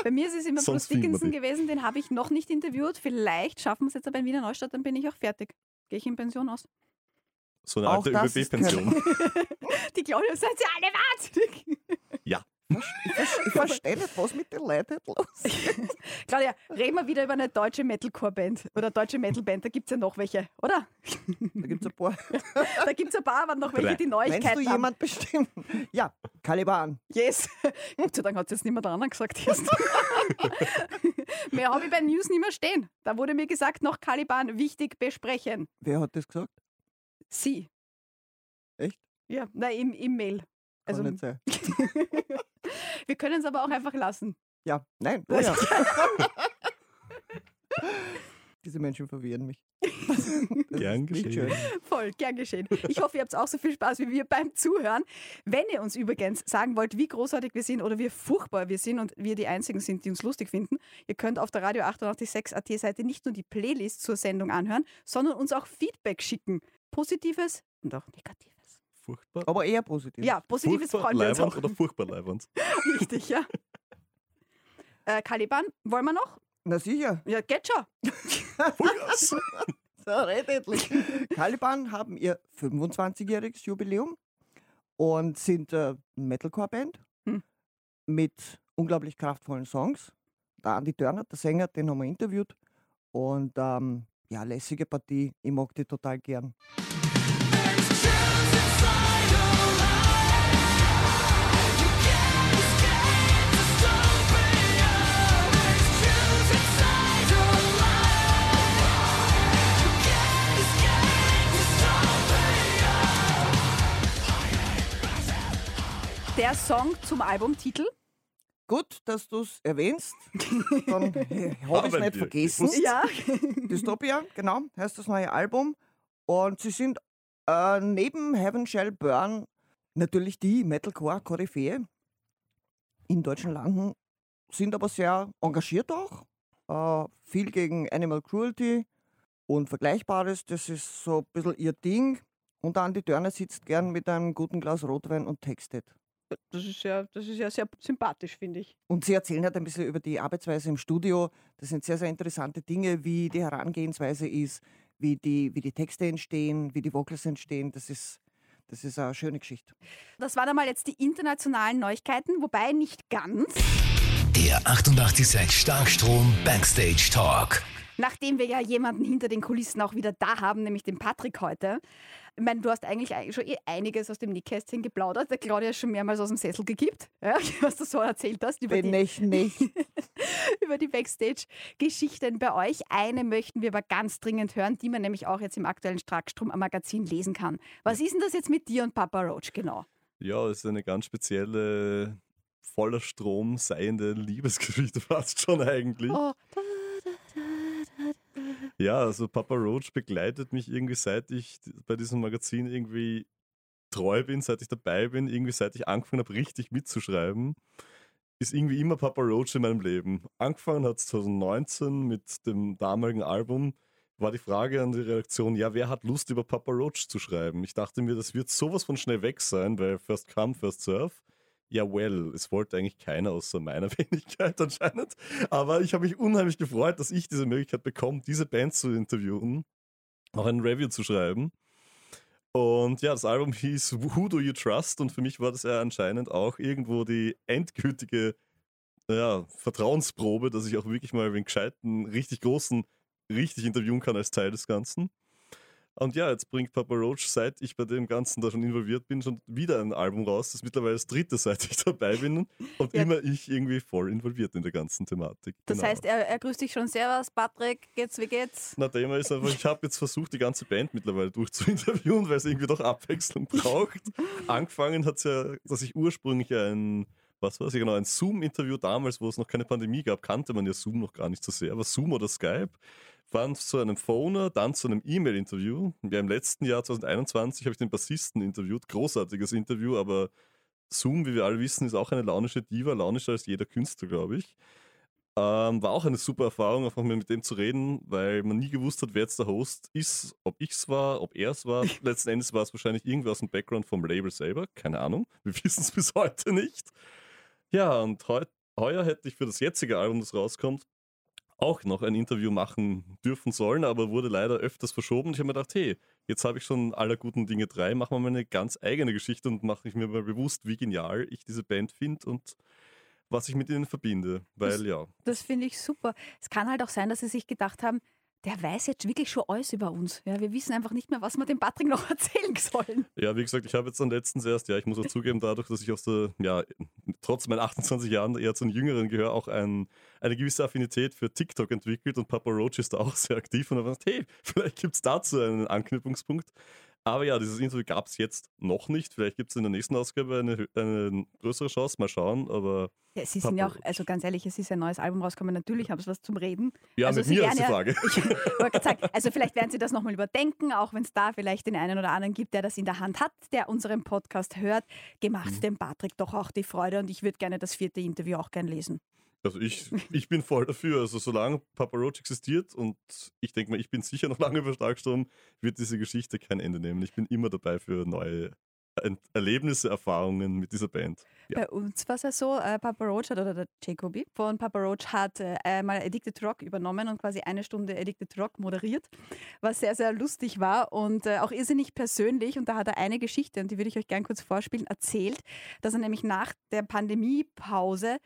Bei mir ist es immer Bruce Dickinson gewesen, den habe ich noch nicht interviewt. Vielleicht schaffen wir es jetzt aber in Wiener Neustadt, dann bin ich auch fertig. Gehe ich in Pension aus. so eine Auch alte ÖBB-Pension. Die Claudia, seid ihr alle wahnsinnig? Ich verstehe nicht, was mit den Leuten los ist. Claudia, reden wir wieder über eine deutsche Metalcore-Band oder deutsche Metal-Band. Da gibt es ja noch welche, oder? Da gibt es ein paar. Da gibt es ein paar, aber noch welche, die Meinst Neuigkeiten du haben. jemand bestimmt? Ja, Caliban. Yes. Gott sei Dank hat es jetzt niemand anderen gesagt mehr habe ich bei News nicht mehr stehen. Da wurde mir gesagt, noch Caliban wichtig besprechen. Wer hat das gesagt? Sie. Echt? Ja, nein, im, im Mail. Kann Also, nicht sein. Wir können es aber auch einfach lassen. Ja, nein. Oh ja. Diese Menschen verwirren mich. Das Gern geschehen. Voll, gern geschehen. Ich hoffe, ihr habt auch so viel Spaß wie wir beim Zuhören. Wenn ihr uns übrigens sagen wollt, wie großartig wir sind oder wie furchtbar wir sind und wir die Einzigen sind, die uns lustig finden, ihr könnt auf der Radio 886 AT Seite nicht nur die Playlist zur Sendung anhören, sondern uns auch Feedback schicken. Positives und auch Negatives. Furchtbar. Aber eher positiv. Ja, Positives furchtbar freuen wir uns oder furchtbar leiwand? Richtig, ja. Äh, Caliban, wollen wir noch? Na sicher. Ja, geht schon. Vollgas. So, red endlich. Caliban haben ihr 25-jähriges Jubiläum und sind äh, Metalcore-Band Hm. mit unglaublich kraftvollen Songs. Der Andi Dörner, der Sänger, den haben wir interviewt. Und ähm, ja, lässige Partie. Ich mag die total gern. Der Song zum Albumtitel. Gut, dass du es erwähnst. Dann habe ich es nicht vergessen. Ja. Dystopia, genau, heißt das neue Album. Und sie sind äh, neben Heaven Shall Burn natürlich die Metalcore-Koryphäe in deutschen Landen, sind aber sehr engagiert auch. Äh, viel gegen Animal Cruelty und Vergleichbares, das ist so ein bisschen ihr Ding. Und Andi Dörner sitzt gern mit einem guten Glas Rotwein und textet. Das ist ja, das ist ja sehr sympathisch, finde ich. Und Sie erzählen halt ein bisschen über die Arbeitsweise im Studio. Das sind sehr, sehr interessante Dinge, wie die Herangehensweise ist, wie die, wie die Texte entstehen, wie die Vocals entstehen. Das ist, Das ist eine schöne Geschichte. Das waren einmal jetzt die internationalen Neuigkeiten, wobei nicht ganz. Der 886 Starkstrom Backstage Talk. Nachdem wir ja jemanden hinter den Kulissen auch wieder da haben, nämlich den Patrick heute. Ich meine, du hast eigentlich schon eh einiges aus dem Nickkästchen geplaudert. Der Claudia ist schon mehrmals aus dem Sessel gekippt, ja, was du so erzählt hast. Über Bin die, ich nicht. über die Backstage-Geschichten bei euch. Eine möchten wir aber ganz dringend hören, die man nämlich auch jetzt im aktuellen Starkstrom-Magazin lesen kann. Was ist denn das jetzt mit dir und Papa Roach genau? Ja, es ist eine ganz spezielle, voller Strom seiende Liebesgeschichte fast schon eigentlich. Oh, Ja, also Papa Roach begleitet mich irgendwie seit ich bei diesem Magazin irgendwie treu bin, seit ich dabei bin, irgendwie seit ich angefangen habe, richtig mitzuschreiben, ist irgendwie immer Papa Roach in meinem Leben. Angefangen hat es 2019 mit dem damaligen Album, war die Frage an die Redaktion, ja, wer hat Lust über Papa Roach zu schreiben? Ich dachte mir, das wird sowas von schnell weg sein, weil First Come, First Serve. Ja, well, es wollte eigentlich keiner außer meiner Wenigkeit anscheinend. Aber ich habe mich unheimlich gefreut, dass ich diese Möglichkeit bekomme, diese Band zu interviewen, auch ein Review zu schreiben. Und ja, das Album hieß Who Do You Trust? Und für mich war das ja anscheinend auch irgendwo die endgültige ja, Vertrauensprobe, dass ich auch wirklich mal einen gescheiten, richtig großen, richtig interviewen kann als Teil des Ganzen. Und ja, jetzt bringt Papa Roach, seit ich bei dem Ganzen da schon involviert bin, schon wieder ein Album raus. Das ist mittlerweile das dritte, seit ich dabei bin. Und Ja. immer ich irgendwie voll involviert in der ganzen Thematik. das Genau. heißt, er, er grüßt dich schon Servus, Patrick, geht's, wie geht's? Na, Thema ist einfach, ich habe jetzt versucht, die ganze Band mittlerweile durchzuinterviewen, weil es irgendwie doch Abwechslung braucht. Angefangen hat es ja, dass ich ursprünglich ein, was weiß ich genau, ein Zoom-Interview damals, wo es noch keine Pandemie gab, kannte man ja Zoom noch gar nicht so sehr, aber Zoom oder Skype waren zu einem Phoner, dann zu einem E-Mail-Interview. Ja, im letzten Jahr 2021 habe ich den Bassisten interviewt, großartiges Interview, aber Zoom, wie wir alle wissen, ist auch eine launische Diva, launischer als jeder Künstler, glaube ich. Ähm, war auch eine super Erfahrung, einfach mal mit dem zu reden, weil man nie gewusst hat, wer jetzt der Host ist, ob ich es war, ob er es war. Letzten Endes war es wahrscheinlich irgendwer aus dem Background vom Label selber, keine Ahnung. Wir wissen es bis heute nicht. Ja, und heu heuer hätte ich für das jetzige Album, das rauskommt, auch noch ein Interview machen dürfen sollen, aber wurde leider öfters verschoben. Ich habe mir gedacht, hey, jetzt habe ich schon aller guten Dinge drei, machen wir mal eine ganz eigene Geschichte und mache ich mir mal bewusst, wie genial ich diese Band finde und was ich mit ihnen verbinde. Weil Das- ja, Das finde ich super. Es kann halt auch sein, dass sie sich gedacht haben, der weiß jetzt wirklich schon alles über uns. Ja, wir wissen einfach nicht mehr, was wir dem Patrick noch erzählen sollen. Ja, wie gesagt, ich habe jetzt dann letztens erst, ja, ich muss auch zugeben, dadurch, dass ich aus der, ja, trotz meinen 28 Jahren eher zu den Jüngeren gehöre, auch ein, eine gewisse Affinität für TikTok entwickelt und Papa Roach ist da auch sehr aktiv und habe gedacht, hey, vielleicht gibt es dazu einen Anknüpfungspunkt. Aber ja, dieses Interview gab es jetzt noch nicht. Vielleicht gibt es in der nächsten Ausgabe eine, eine größere Chance, mal schauen. Aber Ja, sie sind ja auch, also ganz ehrlich, es ist ein neues Album rausgekommen. Natürlich haben sie was zum Reden. ja, Also mit Sie mir ist die ja- Frage. Gerade sagen, also vielleicht werden sie das nochmal überdenken, auch wenn es da vielleicht den einen oder anderen gibt, der das in der Hand hat, der unseren Podcast hört. Gemacht Mhm. dem Patrick doch auch die Freude und ich würde gerne das vierte Interview auch gern lesen. Also ich, ich bin voll dafür. Also solange Papa Roach existiert und ich denke mal, ich bin sicher noch lange über Starkstrom, wird diese Geschichte kein Ende nehmen. Ich bin immer dabei für neue Er- Erlebnisse, Erfahrungen mit dieser Band. Ja. Bei uns war es ja so, äh, Papa Roach hat, oder der Jacobi von Papa Roach hat äh, einmal Addicted Rock übernommen und quasi eine Stunde Addicted Rock moderiert, was sehr, sehr lustig war und äh, auch irrsinnig persönlich. Und da hat er eine Geschichte, und die würde ich euch gerne kurz vorspielen, erzählt, dass er nämlich nach der Pandemiepause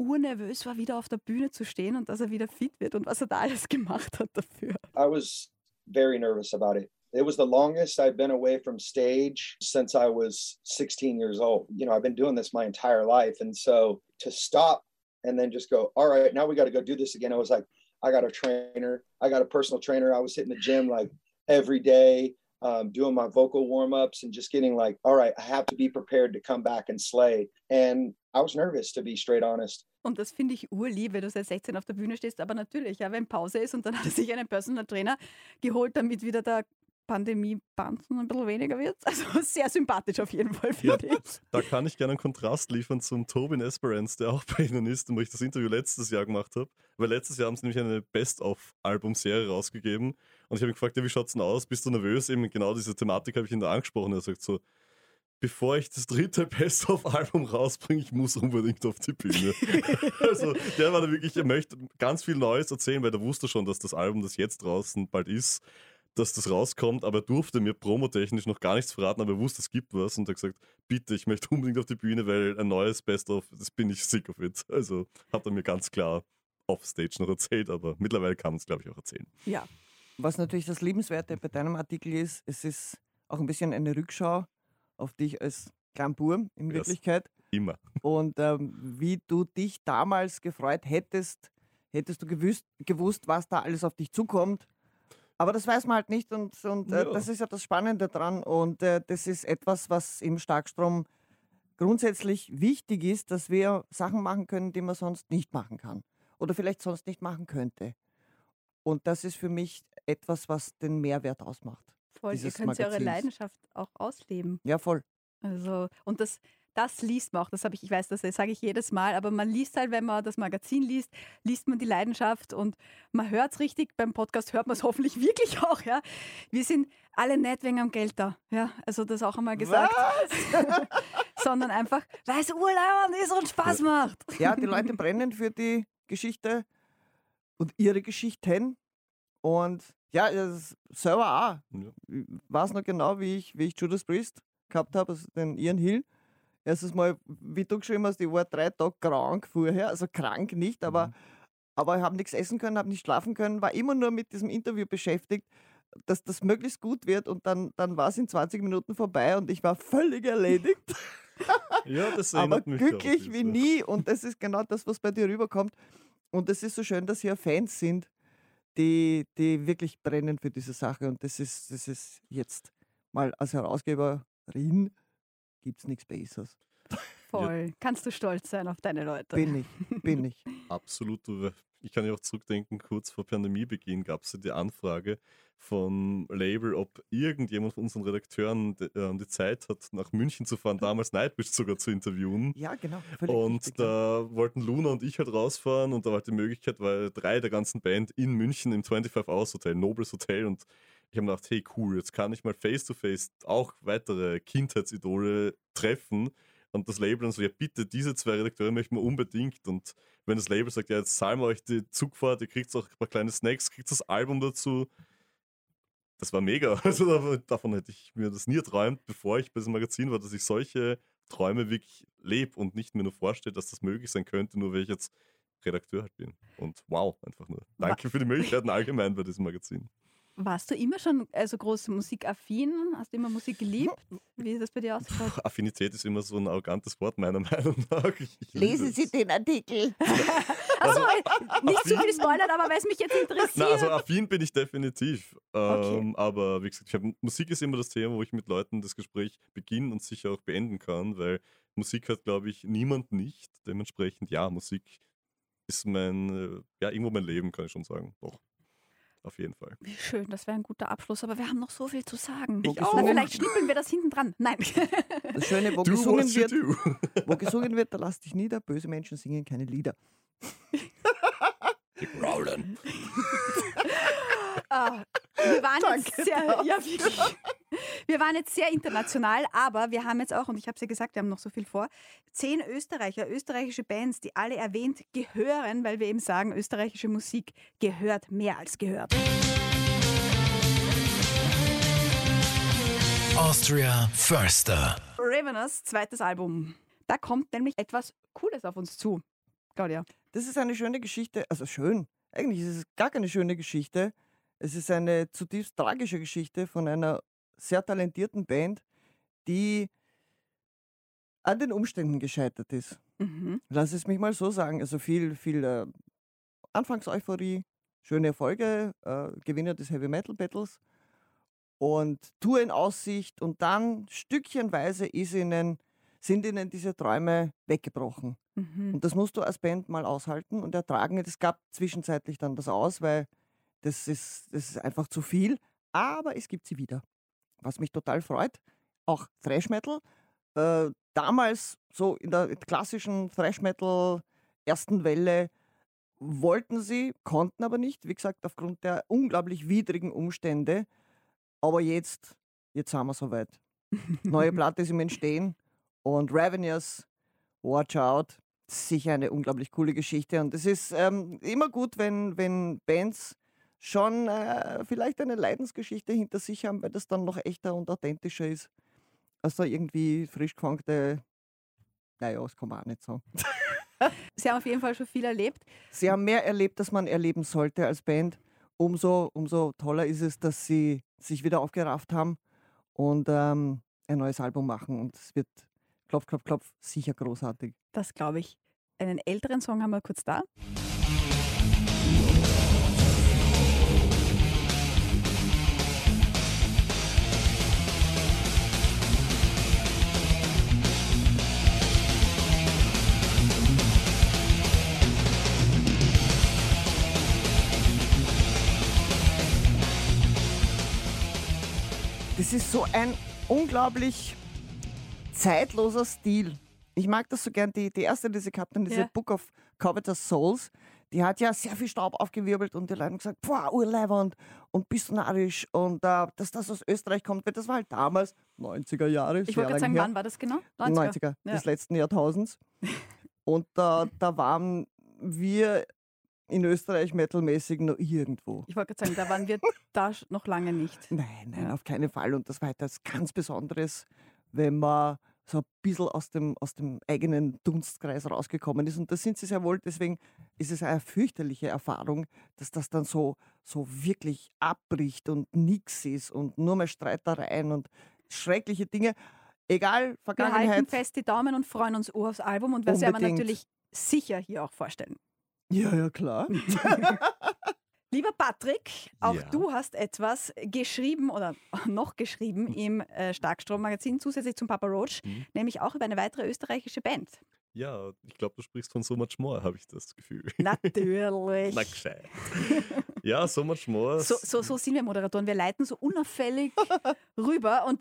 urnervös war, wieder auf der Bühne zu stehen und dass er wieder fit wird und was er da alles gemacht hat dafür. I was very nervous about it. It was the longest I've been away from stage since I was 16 years old. You know, I've been doing this my entire life. And so to stop and then just go, all right, now we got to go do this again. I was like, I got a trainer, I got a personal trainer. I was hitting the gym like every day, um, doing my vocal warm ups and just getting like, all right, I have to be prepared to come back and slay. And I was nervous, to be straight honest. Und das finde ich urlieb, wenn du seit 16 auf der Bühne stehst. Aber natürlich, ja, wenn Pause ist und dann hat er sich einen Personal Trainer geholt, damit wieder der Pandemie-Banzen ein bisschen weniger wird. Also sehr sympathisch auf jeden Fall, Ja, finde ich. da kann ich gerne einen Kontrast liefern zum Tobin Esperance, der auch bei Ihnen ist und wo ich das Interview letztes Jahr gemacht habe. Weil letztes Jahr haben sie nämlich eine Best-of-Album-Serie rausgegeben. Und ich habe ihn gefragt, ja, wie schaut's denn aus? Bist du nervös? Eben genau diese Thematik habe ich ihn da angesprochen. Er sagt so, bevor ich das dritte Best-of-Album rausbringe, ich muss unbedingt auf die Bühne. also der war da wirklich, er möchte ganz viel Neues erzählen, weil der wusste schon, dass das Album, das jetzt draußen bald ist, dass das rauskommt, aber er durfte mir promotechnisch noch gar nichts verraten, aber er wusste, es gibt was und hat gesagt, bitte, ich möchte unbedingt auf die Bühne, weil ein neues Best-of, das bin ich sick of it. Also hat er mir ganz klar offstage noch erzählt, aber mittlerweile kann man es, glaube ich, auch erzählen. Ja. Was natürlich das Liebenswerte bei deinem Artikel ist, es ist auch ein bisschen eine Rückschau auf dich als Burm in. Wirklichkeit. Immer. Und ähm, wie du dich damals gefreut hättest, hättest du gewusst, gewusst, was da alles auf dich zukommt. Aber das weiß man halt nicht und, und äh, Ja. das ist ja das Spannende dran. Und äh, das ist etwas, was im Starkstrom grundsätzlich wichtig ist, dass wir Sachen machen können, die man sonst nicht machen kann. Oder vielleicht sonst nicht machen könnte. Und das ist für mich etwas, was den Mehrwert ausmacht. Voll, ihr könnt ja eure. Leidenschaft auch ausleben. Ja, voll. Also, und das, das liest man auch, das habe ich, ich weiß, das sage ich jedes Mal, aber man liest halt, wenn man das Magazin liest, liest man die Leidenschaft und man hört es richtig, beim Podcast hört man es hoffentlich wirklich auch, ja. Wir sind alle nicht wegen am Geld da, ja, also das auch einmal gesagt, sondern einfach, weil es Urlaub ist und Spaß macht. Ja, die Leute brennen für die Geschichte und ihre Geschichten. Und ja, das selber auch. Ja. Ich weiß noch genau, wie ich, wie ich Judas Priest gehabt habe, also den Ian Hill. Erstes Mal, wie du geschrieben hast, ich war drei Tage krank vorher, also krank nicht, aber, Mhm. aber ich habe nichts essen können, habe nicht schlafen können, war immer nur mit diesem Interview beschäftigt, dass das möglichst gut wird und dann, dann war es in 20 Minuten vorbei und ich war völlig erledigt Ja, das aber erinnert mich auch glücklich wie nie. Und das ist genau das, was bei dir rüberkommt. Und es ist so schön, dass hier Fans sind, die, die wirklich brennen für diese Sache. Und das ist, das ist jetzt mal als Herausgeberin gibt es nichts Besseres. Voll, kannst du stolz sein auf deine Leute. Bin ich, bin ich. Absolut. Ich kann ja auch zurückdenken, kurz vor Pandemiebeginn gab es ja die Anfrage vom Label, ob irgendjemand von unseren Redakteuren die, äh, die Zeit hat, nach München zu fahren, damals Nightwish sogar zu interviewen. Ja, genau. Und richtig, da wollten Luna und ich halt rausfahren und da war halt die Möglichkeit, weil drei der ganzen Band in München im 25 Hours Hotel, Nobles Hotel und ich habe gedacht, hey cool, jetzt kann ich mal face to face auch weitere Kindheitsidole treffen und das Label dann so, ja bitte, diese zwei Redakteure möchten wir unbedingt und wenn das Label sagt, ja jetzt zahlen wir euch die Zugfahrt, ihr kriegt auch ein paar kleine Snacks, kriegt das Album dazu, das war mega. Also dav- davon hätte ich mir das nie erträumt, bevor ich bei diesem Magazin war, dass ich solche Träume wirklich lebe und nicht mir nur vorstelle, dass das möglich sein könnte, nur weil ich jetzt Redakteur halt bin. Und wow, einfach nur. Danke für die Möglichkeiten allgemein bei diesem Magazin. Warst du immer schon also groß musikaffin? Hast du immer Musik geliebt? Wie ist das bei dir ausgeschaut? Puh, Affinität ist immer so ein arrogantes Wort, meiner Meinung nach. Lesen es. Sie den Artikel. Achso, nicht zu viel spoilern, aber weil es mich jetzt interessiert. Na, also affin bin ich definitiv. Okay. Ähm, Aber wie gesagt, ich hab, Musik ist immer das Thema, wo ich mit Leuten das Gespräch beginnen und sicher auch beenden kann, weil Musik hat, glaube ich, niemand nicht. Dementsprechend, ja, Musik ist mein, äh, ja, irgendwo mein Leben, kann ich schon sagen. Doch. Auf jeden Fall. Wie schön, das wäre ein guter Abschluss, aber wir haben noch so viel zu sagen. Ich Na, auch. vielleicht schnippeln wir das hinten dran. Nein. Das Schöne, wo Do gesungen, wird, wo gesungen wird, da lass dich nieder. Böse Menschen singen keine Lieder. Rollen. Ah, wir waren jetzt Danke, sehr, ja, wirklich. Wir waren jetzt sehr international, aber wir haben jetzt auch, und ich habe es ja gesagt, wir haben noch so viel vor, zehn Österreicher, österreichische Bands, die alle erwähnt gehören, weil wir eben sagen, österreichische Musik gehört mehr als gehört. Austria Förster. Ravenous zweites Album. Da kommt nämlich etwas Cooles auf uns zu. Claudia. Das ist eine schöne Geschichte, also schön. Eigentlich ist es gar keine schöne Geschichte. Es ist eine zutiefst tragische Geschichte von einer sehr talentierten Band, die an den Umständen gescheitert ist. Mhm. Lass es mich mal so sagen. Also viel, viel äh, Anfangseuphorie, schöne Erfolge, äh, Gewinner des Heavy Metal Battles und Tour in Aussicht und dann stückchenweise ihnen, sind ihnen diese Träume weggebrochen. Mhm. Und das musst du als Band mal aushalten und ertragen. Es gab zwischenzeitlich dann das aus, weil das ist, das ist einfach zu viel. Aber es gibt sie wieder. Was mich total freut. Auch Thrash Metal. Äh, damals, so in der klassischen Thrash Metal ersten Welle, wollten sie, konnten aber nicht. Wie gesagt, aufgrund der unglaublich widrigen Umstände. Aber jetzt, jetzt sind wir soweit. Neue Platte ist im Entstehen. Und Ravenous, Watch Out, sicher eine unglaublich coole Geschichte. Und es ist ähm, immer gut, wenn, wenn Bands schon äh, vielleicht eine Leidensgeschichte hinter sich haben, weil das dann noch echter und authentischer ist, als da irgendwie frisch gefangte, naja, das kann man auch nicht sagen. Sie haben auf jeden Fall schon viel erlebt. Sie haben mehr erlebt, als man erleben sollte als Band. Umso, umso toller ist es, dass sie sich wieder aufgerafft haben und ähm, ein neues Album machen. Und es wird, klopf, klopf, klopf, sicher großartig. Das glaube ich. Einen älteren Song haben wir kurz da. Das ist so ein unglaublich zeitloser Stil. Ich mag das so gern. Die, die erste, die sie gehabt haben, diese Ja. Book of Covetous Souls, die hat ja sehr viel Staub aufgewirbelt und die Leute haben gesagt, boah, urleibend und bist du narrisch und äh, dass das aus Österreich kommt, weil das war halt damals 90er Jahre. Ich wollte gerade sagen, her. wann war das genau? 90er, Ja. des letzten Jahrtausends. Und da, da waren wir in Österreich metalmäßig noch irgendwo. Ich wollte gerade sagen, da waren wir da noch lange nicht. Nein, nein, Ja. auf keinen Fall. Und das war etwas ganz Besonderes, wenn man so ein bisschen aus dem, aus dem eigenen Dunstkreis rausgekommen ist. Und das sind sie sehr wohl. Deswegen ist es eine fürchterliche Erfahrung, dass das dann so, so wirklich abbricht und nichts ist und nur mehr Streitereien und schreckliche Dinge. Egal, Wir halten Vergangenheit. fest die Daumen und freuen uns aufs Album und das werden wir Unbedingt. natürlich sicher hier auch vorstellen. Ja, ja, klar. Lieber Patrick, auch Ja. du hast etwas geschrieben oder noch geschrieben im äh, Starkstrom-Magazin, zusätzlich zum Papa Roach, Mhm. nämlich auch über eine weitere österreichische Band. Ja, ich glaube, du sprichst von So Much More, habe ich das Gefühl. Natürlich. Na gescheit. Ja, So Much More. So, so, so sind wir Moderatoren. Wir leiten so unauffällig rüber und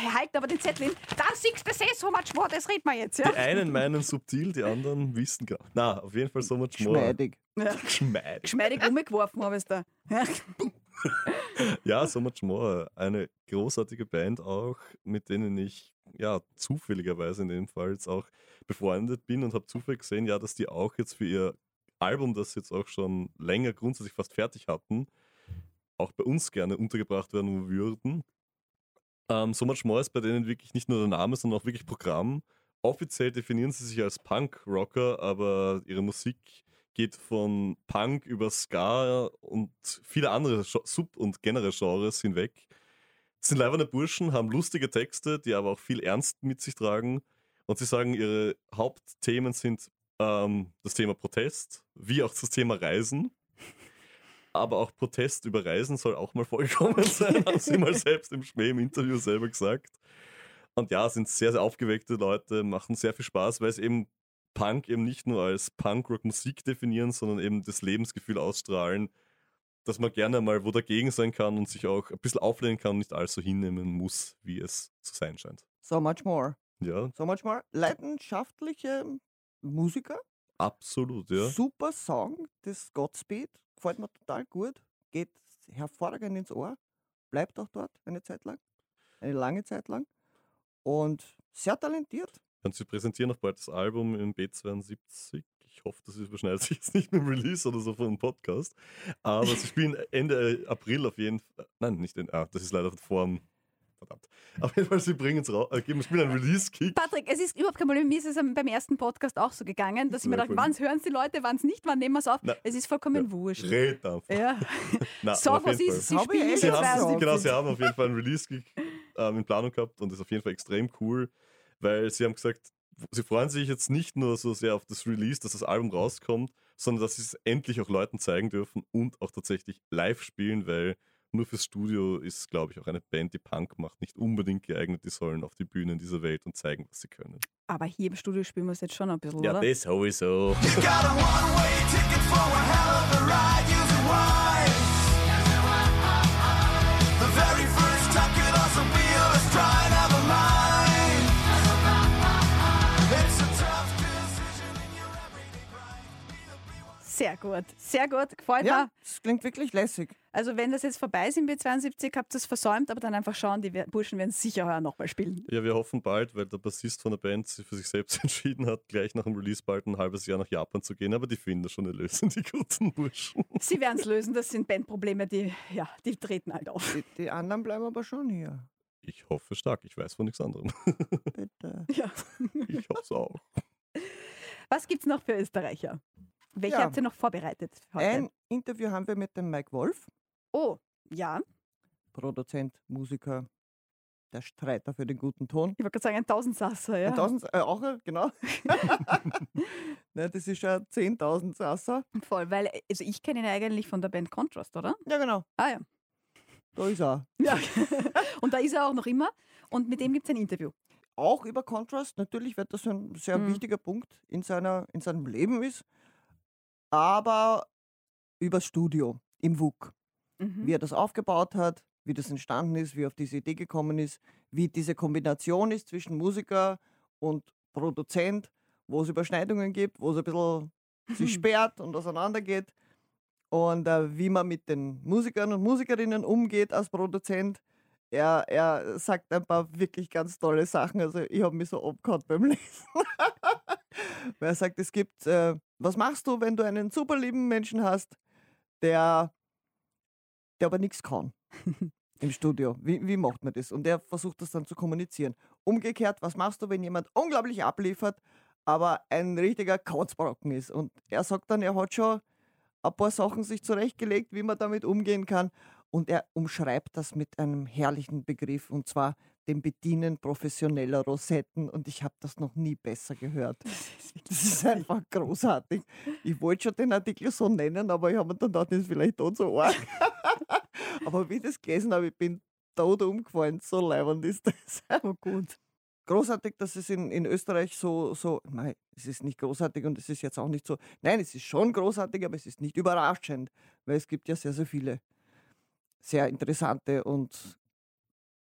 halten aber den Zettel hin. Da siehst du eh so much more, das reden wir jetzt. Ja? Die einen meinen subtil, die anderen wissen gar Na, auf jeden Fall So Much More. Schmeidig. Ja. Geschmeidig. Geschmeidig umgeworfen habe ich es da. Ja. Ja, So Much More. Eine großartige Band auch, mit denen ich ja zufälligerweise in dem Fall jetzt auch befreundet bin und habe zufällig gesehen, ja, dass die auch jetzt für ihr Album, das jetzt auch schon länger grundsätzlich fast fertig hatten, auch bei uns gerne untergebracht werden würden. Ähm, so Much More ist bei denen wirklich nicht nur der Name, sondern auch wirklich Programm. Offiziell definieren sie sich als Punk-Rocker, aber ihre Musik geht von Punk über Ska und viele andere Sub- und generell Genres hinweg. Es sind leiberne Burschen, haben lustige Texte, die aber auch viel Ernst mit sich tragen. Und sie sagen, ihre Hauptthemen sind ähm, das Thema Protest, wie auch das Thema Reisen. Aber auch Protest über Reisen soll auch mal vorgekommen sein, haben sie mal selbst im Schmäh im Interview selber gesagt. Und ja, sind sehr, sehr aufgeweckte Leute, machen sehr viel Spaß, weil es eben Punk eben nicht nur als Punkrock-Musik definieren, sondern eben das Lebensgefühl ausstrahlen, dass man gerne mal wo dagegen sein kann und sich auch ein bisschen auflehnen kann und nicht alles so hinnehmen muss, wie es zu sein scheint. So much more. Ja, So much more. Leidenschaftliche Musiker. absolut, ja. Super Song, das Godspeed. Gefällt mir total gut. Geht hervorragend ins Ohr. Bleibt auch dort eine Zeit lang. Eine lange Zeit lang. Und sehr talentiert. Und sie präsentieren auch bald das Album im B72. Ich hoffe, das überschneidet sich jetzt nicht mit dem Release oder so von einem Podcast. Aber sie spielen Ende April auf jeden Fall. Nein, nicht in. Ah, das ist leider vor dem. Verdammt. Auf jeden Fall, sie bringen es raus. Äh, geben- spielen einen Release-Kick. Patrick, es ist überhaupt kein Problem. Mir ist es beim ersten Podcast auch so gegangen, dass ich mir dachte, wann hören es die Leute, wann es nicht, wann nehmen wir es auf. Na, es ist vollkommen ja. wurscht. Red einfach. Ja. Na, auf was jeden ist, Fall. sie Hab spielen Sie haben, genau, sie haben auf jeden Fall einen Release ähm, in Planung gehabt und ist auf jeden Fall extrem cool, weil sie haben gesagt, sie freuen sich jetzt nicht nur so sehr auf das Release, dass das Album rauskommt, sondern dass sie es endlich auch Leuten zeigen dürfen und auch tatsächlich live spielen, weil nur fürs Studio ist, glaube ich, auch eine Band, die Punk macht, nicht unbedingt geeignet. Die sollen auf die Bühnen dieser Welt und zeigen, was sie können. Aber hier im Studio spielen wir es jetzt schon ein bisschen, Ja, oder? das sowieso. Sehr gut, sehr gut, gefällt Ja, mir. das klingt wirklich lässig. Also wenn das jetzt vorbei ist im B72, habt ihr es versäumt, aber dann einfach schauen, die Burschen werden sicher heuer nochmal spielen. Ja, wir hoffen bald, weil der Bassist von der Band sich für sich selbst entschieden hat, gleich nach dem Release bald ein halbes Jahr nach Japan zu gehen. Aber die finden schon eine Lösung, die guten Burschen. Sie werden es lösen, das sind Bandprobleme, die, ja, die treten halt auf. Die, die anderen bleiben aber schon hier. Ich hoffe stark, ich weiß von nichts anderem. Bitte. Ja. Ich hoffe es auch. Was gibt's noch für Österreicher? Welche Ja. habt ihr noch vorbereitet heute? Ein Interview haben wir mit dem Mike Wolf, oh, ja. Produzent, Musiker, der Streiter für den guten Ton. Ich wollte gerade sagen, ein Tausendsasser, ja. Ein Tausend, äh, auch, genau. Nein, das ist ja 10.000 Sasser. Voll, weil also ich kenne ihn eigentlich von der Band Contrast, oder? Ja, genau. Ah ja. Da ist er. ja. Und da ist er auch noch immer. Und mit dem gibt es ein Interview. Auch über Contrast. Natürlich wird das ein sehr Mhm. wichtiger Punkt in, seiner, in seinem Leben ist. Aber übers Studio im WUK. Mhm. Wie er das aufgebaut hat, wie das entstanden ist, wie er auf diese Idee gekommen ist, wie diese Kombination ist zwischen Musiker und Produzent, wo es Überschneidungen gibt, wo es ein bisschen sich sperrt und auseinandergeht. Und äh, wie man mit den Musikern und Musikerinnen umgeht als Produzent. Er, er sagt ein paar wirklich ganz tolle Sachen. Also ich habe mich so abgehauen beim Lesen. Weil er sagt, es gibt, äh, was machst du, wenn du einen super lieben Menschen hast, der, der aber nichts kann im Studio? Wie, wie macht man das? Und er versucht das dann zu kommunizieren. Umgekehrt, was machst du, wenn jemand unglaublich abliefert, aber ein richtiger Kauzbrocken ist? Und er sagt dann, er hat schon ein paar Sachen sich zurechtgelegt, wie man damit umgehen kann. Und er umschreibt das mit einem herrlichen Begriff, und zwar dem Bedienen professioneller Rosetten. Und ich habe das noch nie besser gehört. Das ist einfach großartig. Ich wollte schon den Artikel so nennen, aber ich habe mir dann gedacht, das ist vielleicht tot so arg. aber wie ich das gelesen habe, ich bin tot umgefallen. So leibend ist das. Oh gut. Großartig, dass es in, in Österreich so, so, nein, es ist nicht großartig und es ist jetzt auch nicht so, nein, es ist schon großartig, aber es ist nicht überraschend, weil es gibt ja sehr, sehr viele sehr interessante und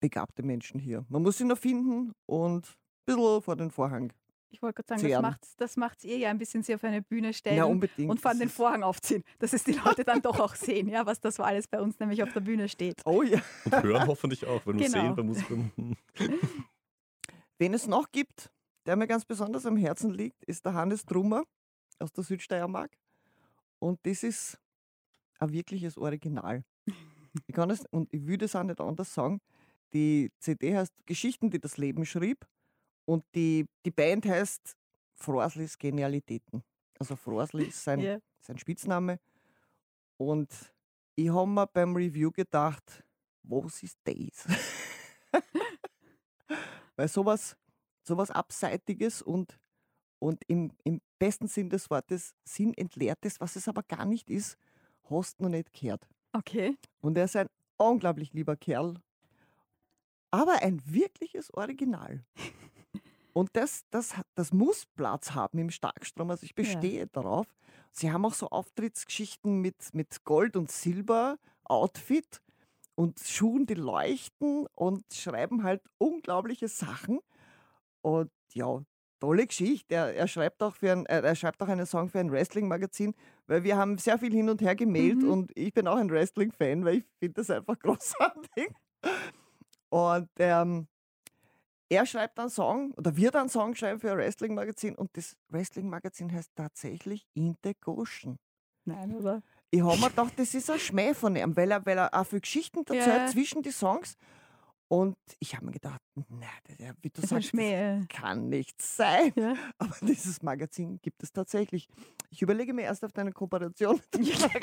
begabte Menschen hier. Man muss sie nur finden und ein bisschen vor den Vorhang. Ich wollte gerade sagen, Zehren. das macht, das macht's ihr ja ein bisschen sie auf eine Bühne stellen. Ja, unbedingt. und vor allem den Vorhang aufziehen, dass es die Leute dann doch auch sehen, ja, was das so alles bei uns nämlich auf der Bühne steht. Oh ja. Und hören hoffentlich auch, weil wir Genau. sehen bei Musikern. hm, Wen es noch gibt, der mir ganz besonders am Herzen liegt, ist der Hannes Trummer aus der Südsteiermark. Und das ist ein wirkliches Original. Ich kann es, und ich würde es auch nicht anders sagen. Die CD heißt Geschichten, die das Leben schrieb. Und die, die Band heißt Froslis Genialitäten. Also Frosli ist sein, Ja. sein Spitzname. Und ich habe mir beim Review gedacht, was ist das? Weil sowas, sowas Abseitiges und, und im, im besten Sinn des Wortes sinnentleertes, was es aber gar nicht ist, hast du noch nicht gehört. Okay. Und er ist ein unglaublich lieber Kerl, aber ein wirkliches Original. Und das, das, das muss Platz haben im Starkstrom. Also ich bestehe darauf. Sie haben auch so Auftrittsgeschichten mit, mit Gold- und Silber-Outfit und Schuhen, die leuchten und schreiben halt unglaubliche Sachen. Und ja, tolle Geschichte. Er, er, schreibt auch für ein, er schreibt auch einen Song für ein Wrestling-Magazin, weil wir haben sehr viel hin und her gemailt Mhm. und ich bin auch ein Wrestling-Fan, weil ich finde das einfach großartig. Und ähm, er schreibt einen Song oder wird einen Song schreiben für ein Wrestling-Magazin und das Wrestling-Magazin heißt tatsächlich In the Goshen. Nein, oder? Ich habe mir gedacht, das ist ein Schmäh von ihm, weil er, weil er auch viel Geschichten erzählt Ja. zwischen die Songs. Und ich habe mir gedacht, nein, wie du Das sagst, kann nicht sein. Ja. Aber dieses Magazin gibt es tatsächlich. Ich überlege mir erst auf deine Kooperation mit dem.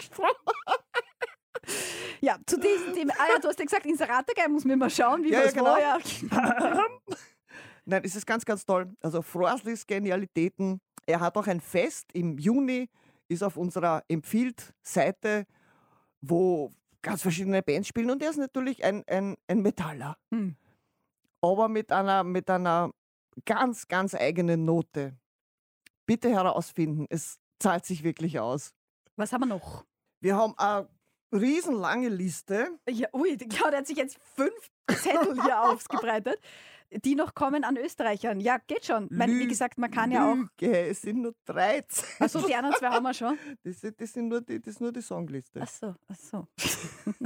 Ja, zu diesem Thema. Ah ja, du hast ja gesagt, Inserate, gell? Muss mir mal schauen, wie Ja, was ja, war. genau. Ja. Nein, es ist ganz, ganz toll. Also Froslis Genialitäten. Er hat auch ein Fest im Juni, ist auf unserer Empfiehlt-Seite, wo ganz verschiedene Bands spielen. Und er ist natürlich ein, ein, ein Metaller. Hm. Aber mit einer, mit einer ganz, ganz eigenen Note. Bitte herausfinden, es zahlt sich wirklich aus. Was haben wir noch? Wir haben eine riesenlange Liste. Ja, ui, Claudia hat sich jetzt fünf Zettel hier ausgebreitet. Die noch kommen an Österreichern. Ja, geht schon. Mein, wie gesagt, man kann ja auch. Lüge, es sind nur 13. Achso, die anderen zwei haben wir schon. Das, das, sind nur die, das ist nur die Songliste. Ach so, ach so.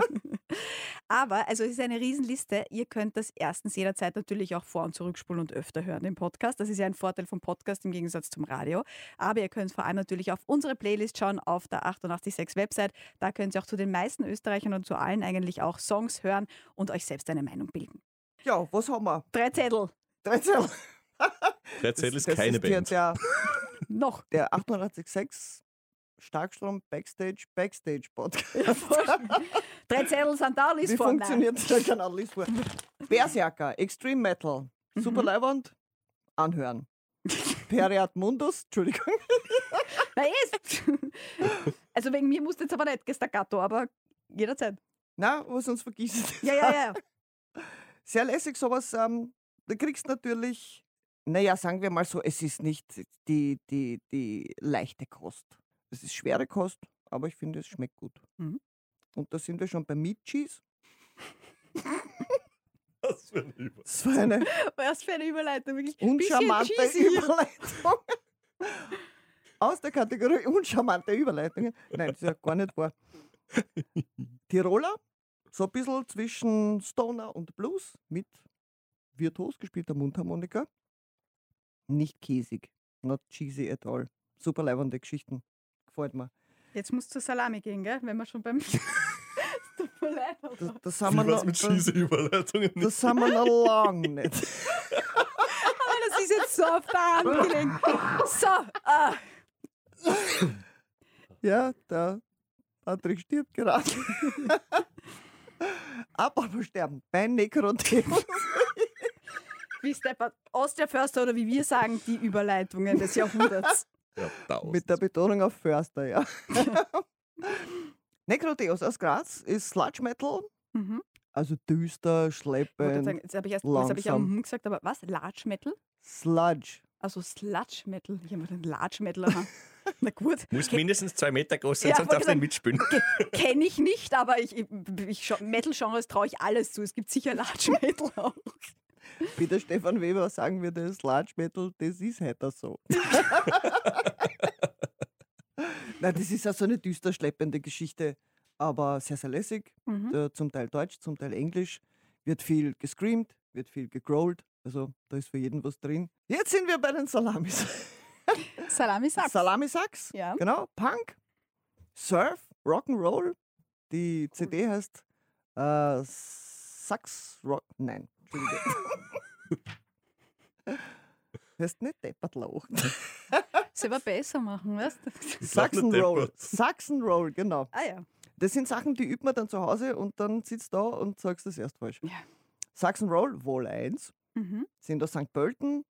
Aber, also es ist eine Riesenliste. Ihr könnt das erstens jederzeit natürlich auch vor- und zurückspulen und öfter hören, den Podcast. Das ist ja ein Vorteil vom Podcast im Gegensatz zum Radio. Aber ihr könnt vor allem natürlich auf unsere Playlist schauen, auf der 886 Website. Da könnt ihr auch zu den meisten Österreichern und zu allen eigentlich auch Songs hören und euch selbst eine Meinung bilden. Ja, was haben wir? Drei Zettel. 13. Drei Zettel ist das keine ist der, Band. Der, Noch. der 886 Starkstrom Backstage Backstage Podcast. Drei Zettel sind da, Wie vor. Nein. funktioniert der Kanal? Lies vor. Berserker, Extreme Metal, Super Mhm. Leibwand, anhören. Periat Mundus, Entschuldigung. Na, ist. Also wegen mir musst du jetzt aber nicht Gestaccato, aber jederzeit. Na, was uns vergisst. Ja, ja, ja. Sehr lässig, sowas. Ähm, da kriegst du natürlich, naja, sagen wir mal so, es ist nicht die, die, die leichte Kost. Es ist schwere Kost, aber ich finde, es schmeckt gut. Mhm. Und da sind wir schon bei Meat Cheese. Was für ein Über Das war eine Was für eine Überleitung, wirklich. Uncharmante. Überleitung. Aus der Kategorie uncharmante Überleitungen. Nein, das ist ja gar nicht wahr. Tiroler, so ein bisschen zwischen Stoner und Blues mit virtuos gespielter Mundharmonika. Nicht käsig, not cheesy at all. Super leibende Geschichten. Gefällt mir. Jetzt musst du zur Salami gehen, gell? Wenn wir schon beim. Das, das haben wir noch, mit das, cheesy Überleitungen nicht. das haben wir noch lang nicht. Aber das ist jetzt so auf der Hand gelegen. So, ah. Ja, der Patrick stirbt gerade. Apropos sterben. Bei Nekrothemus. wie Stepper Austria Förster oder wie wir sagen, die Überleitungen des Jahrhunderts. Ja. Mit der Betonung auf Förster, ja. Nekrotheos aus Graz ist Sludge Metal, Mhm. also düster, schleppend. sagen, jetzt habe ich erst jetzt hab ich ja langsam. mhm gesagt, aber was? Large Metal? Sludge. Also Sludge Metal. Ich habe den Large Metal. Na gut. Muss mindestens zwei Meter groß sein, Ja, sonst darfst du nicht mitspielen. Kenne ich nicht, aber ich, ich, ich Metal-Genres traue ich alles zu. Es gibt sicher Large Metal auch. Wie der Stefan Weber sagen würde, Sludge Metal, das ist heute so. Nein, das ist ja so eine düster schleppende Geschichte, aber sehr, sehr lässig. Mhm. zum Teil Deutsch, zum Teil Englisch. Wird viel gescreamt, wird viel gegrollt. Also da ist für jeden was drin. Jetzt sind wir bei den Salamis. Salami Sachs. Salami-Sachs, Ja. genau. Punk, Surf, Rock'n'Roll. Die CD heißt äh, Sax Rock. Nein, heißt nicht Deppert lachen. Selber besser machen, weißt du? Deppert. Saxenroll, genau. Ah ja. Das sind Sachen, die übt man dann zu Hause und dann sitzt da und sagst das erst falsch. Ja. Saxon Roll, Wohl 1, Mhm. sind aus St. Pölten,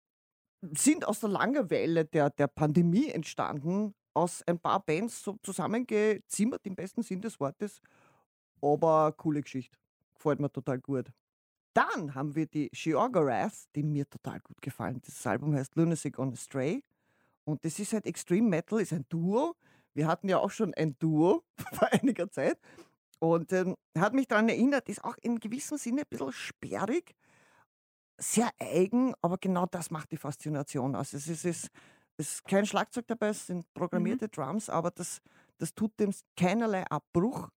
sind aus der Langeweile der, der Pandemie entstanden, aus ein paar Bands so zusammengezimmert, im besten Sinn des Wortes. Aber coole Geschichte. Gefällt mir total gut. Dann haben wir die Sheogorath, die mir total gut gefallen. Das Album heißt Lunatic on a Stray. Und das ist halt Extreme Metal, ist ein Duo. Wir hatten ja auch schon ein Duo vor einiger Zeit. Und ähm, hat mich daran erinnert, ist auch in gewissem Sinne ein bisschen sperrig, sehr eigen, aber genau das macht die Faszination aus. Es ist, es ist, kein Schlagzeug dabei, es sind programmierte Drums, aber das, das tut dem keinerlei Abbruch.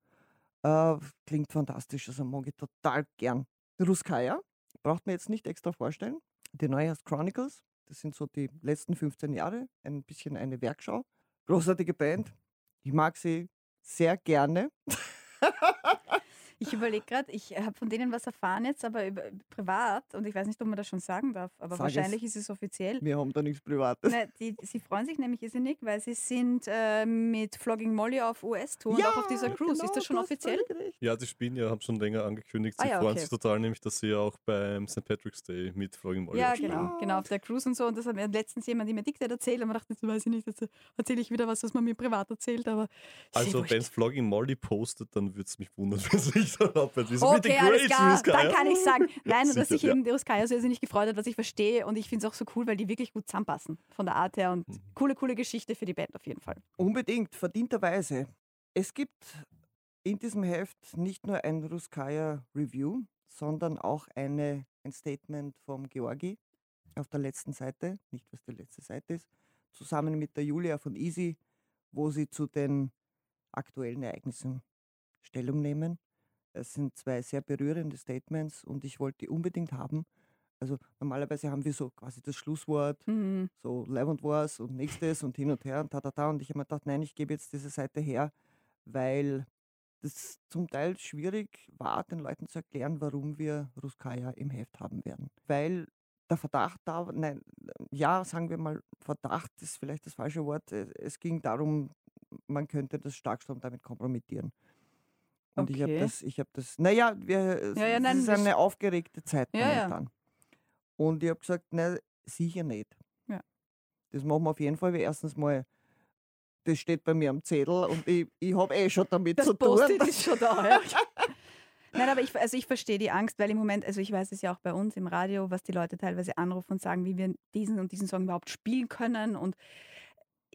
Äh, klingt fantastisch, also mag ich total gern. Ruskaya, braucht man jetzt nicht extra vorstellen. Die neue heißt Chronicles, das sind so die letzten 15 Jahre, ein bisschen eine Werkschau. Großartige Band, ich mag sie sehr gerne. Ich überlege gerade, ich habe von denen was erfahren jetzt, aber über, privat und ich weiß nicht, ob man das schon sagen darf, aber Sag es. wahrscheinlich ist es offiziell. Wir haben da nichts Privates. Ne, die, sie freuen sich nämlich irrsinnig, weil sie sind äh, mit Flogging Molly auf US-Tour und auch auf dieser Cruise. genau, ist das schon offiziell? Ja, die spielen ja, haben schon länger angekündigt. Sie Ah ja, freuen okay. sich total, nämlich, dass sie ja auch beim St. Patrick's Day mit Flogging Molly Ja, spielen. genau, genau, auf der Cruise und so. Und das hat mir letztens jemand mir Diktat erzählt und man dachte, jetzt weiß ich nicht, jetzt erzähle ich wieder was, was man mir privat erzählt, aber Also, wenn es Flogging Molly postet, dann würde es mich wundern, wenn es nicht wird. So Okay, alles klar, Ruskaya. dann kann ich sagen. Nein, dass sich eben die Ruskaya so irrsinnig gefreut hat, was ich verstehe. Und ich finde es auch so cool, weil die wirklich gut zusammenpassen von der Art her. Und Mhm. coole, coole Geschichte für die Band auf jeden Fall. Unbedingt, verdienterweise. Es gibt in diesem Heft nicht nur ein Ruskaya Review, sondern auch eine ein Statement vom Georgi auf der letzten Seite, nicht was die letzte Seite ist, zusammen mit der Julia von Easy, wo sie zu den aktuellen Ereignissen Stellung nehmen. Es sind zwei sehr berührende Statements und ich wollte die unbedingt haben. Also normalerweise haben wir so quasi das Schlusswort, Mhm. so Levant Wars und nächstes und hin und her und ta ta ta. Und ich habe mir gedacht, nein, ich gebe jetzt diese Seite her, weil das zum Teil schwierig war, den Leuten zu erklären, warum wir Ruskaya im Heft haben werden. Weil der Verdacht da, nein, ja, sagen wir mal, Verdacht ist vielleicht das falsche Wort. Es ging darum, man könnte das Starkstrom damit kompromittieren. Und ich habe Okay. das, ich habe das, naja, wir, es, Ja, ja, es nein, ist das- eine aufgeregte Zeit Ja, momentan. Und ich habe gesagt, nein, sicher nicht. Das machen wir auf jeden Fall, weil erstens mal, das steht bei mir am Zettel und ich, ich habe eh schon damit Das zu tun. Post-it ist schon da. Ja. Nein, aber ich, also ich verstehe die Angst, weil im Moment, also ich weiß es ja auch bei uns im Radio, was die Leute teilweise anrufen und sagen, wie wir diesen und diesen Song überhaupt spielen können. Und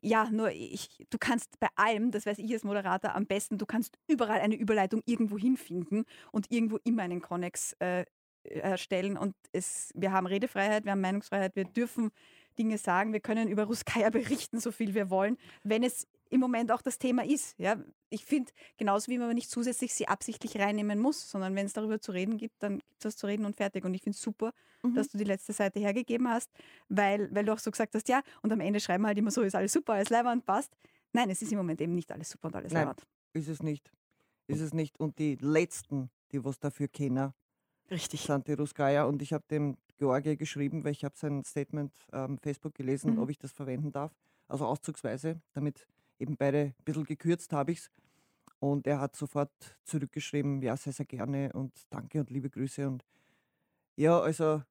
ja, nur ich, du kannst bei allem, das weiß ich als Moderator am besten, du kannst überall eine Überleitung irgendwo hinfinden und irgendwo immer einen Connex äh, erstellen. Und es, wir haben Redefreiheit, wir haben Meinungsfreiheit, wir dürfen Dinge sagen, wir können über Ruskaya berichten, so viel wir wollen, wenn es im Moment auch das Thema ist. Ja? Ich finde, genauso wie man nicht zusätzlich sie absichtlich reinnehmen muss, sondern wenn es darüber zu reden gibt, dann gibt es was zu reden und fertig. Und ich finde es super, Mhm. dass du die letzte Seite hergegeben hast, weil, weil du auch so gesagt hast, ja, und am Ende schreiben wir halt immer so, ist alles super, alles leibend, passt. Nein, es ist im Moment eben nicht alles super und alles Nein. leibend. Ist es nicht. Ist es nicht. Und die Letzten, die was dafür kennen, Richtig. die Ruskaya. Und ich habe dem Georgi geschrieben, weil ich habe sein Statement am Facebook gelesen, Mhm. ob ich das verwenden darf. Also auszugsweise, damit eben beide ein bisschen gekürzt habe ich es. Und er hat sofort zurückgeschrieben, ja, sehr, sehr gerne und danke und liebe Grüße. Und ja, also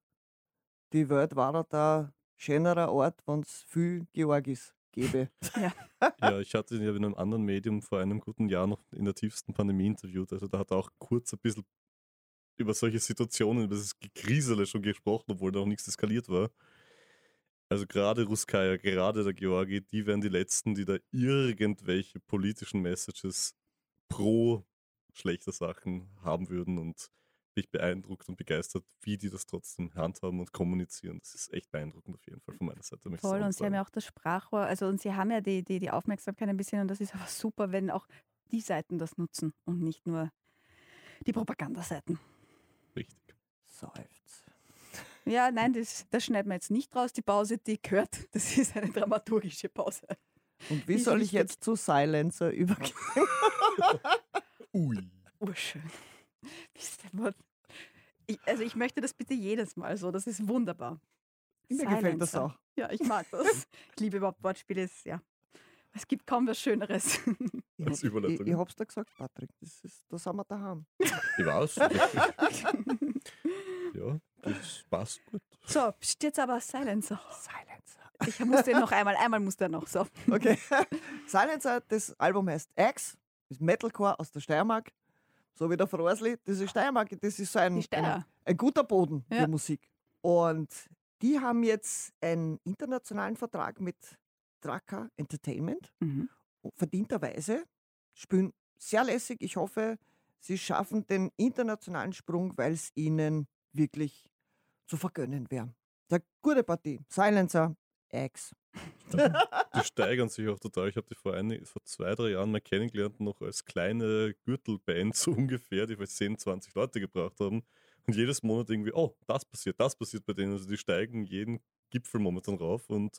die Welt war da schönerer Ort, wenn es viel Georgis gäbe. Ja, ich hatte ihn ja in einem anderen Medium vor einem guten Jahr noch in der tiefsten Pandemie interviewt. Also da hat er auch kurz ein bisschen über solche Situationen, über das Gekrisele schon gesprochen, obwohl da noch nichts eskaliert war. Also gerade Ruskaya, gerade der Georgi, die wären die Letzten, die da irgendwelche politischen Messages pro schlechter Sachen haben würden und bin ich beeindruckt und begeistert, wie die das trotzdem handhaben und kommunizieren. Das ist echt beeindruckend auf jeden Fall von meiner Seite. Voll, und sie haben ja auch das Sprachrohr, also und sie haben ja die, die, die Aufmerksamkeit ein bisschen und das ist aber super, wenn auch die Seiten das nutzen und nicht nur die Propagandaseiten. Richtig. Seufz. Ja, nein, das, das schneiden wir jetzt nicht raus, die Pause, die gehört. Das ist eine dramaturgische Pause. Und wie soll ich jetzt zu Silencer übergehen? Ui. Urschön. Wisst ihr was? Ich, also ich möchte das bitte jedes Mal so, das ist wunderbar. Mir gefällt das Silencer. auch. Ja, ich mag das. Ich liebe überhaupt Wortspiele, ist, ja. Es gibt kaum was Schöneres. Ich, Als Überleitung. ich, ich hab's dir gesagt, Patrick. Das ist, da sind wir daheim. Ich weiß. ja, das passt gut. So, pst, jetzt aber Silencer. Silencer. Ich muss den noch einmal, einmal muss der noch so. Okay. Silencer, das Album heißt X, ist Metalcore aus der Steiermark. So wie der Frosli. Das ist Steiermark, das ist so ein, ein, ein guter Boden Ja. für Musik. Und die haben jetzt einen internationalen Vertrag mit Draka Entertainment. Mhm. verdienterweise, spielen sehr lässig. Ich hoffe, sie schaffen den internationalen Sprung, weil es ihnen wirklich zu vergönnen wäre. Der gute Partie. Silencer, X. Die steigern sich auch total. Ich habe die vor, ein, vor zwei, drei Jahren mal kennengelernt, noch als kleine Gürtelband so ungefähr, die vielleicht 10, 20 Leute gebracht haben. Und jedes Monat irgendwie, oh, das passiert, das passiert bei denen. Also die steigen jeden Gipfel momentan rauf und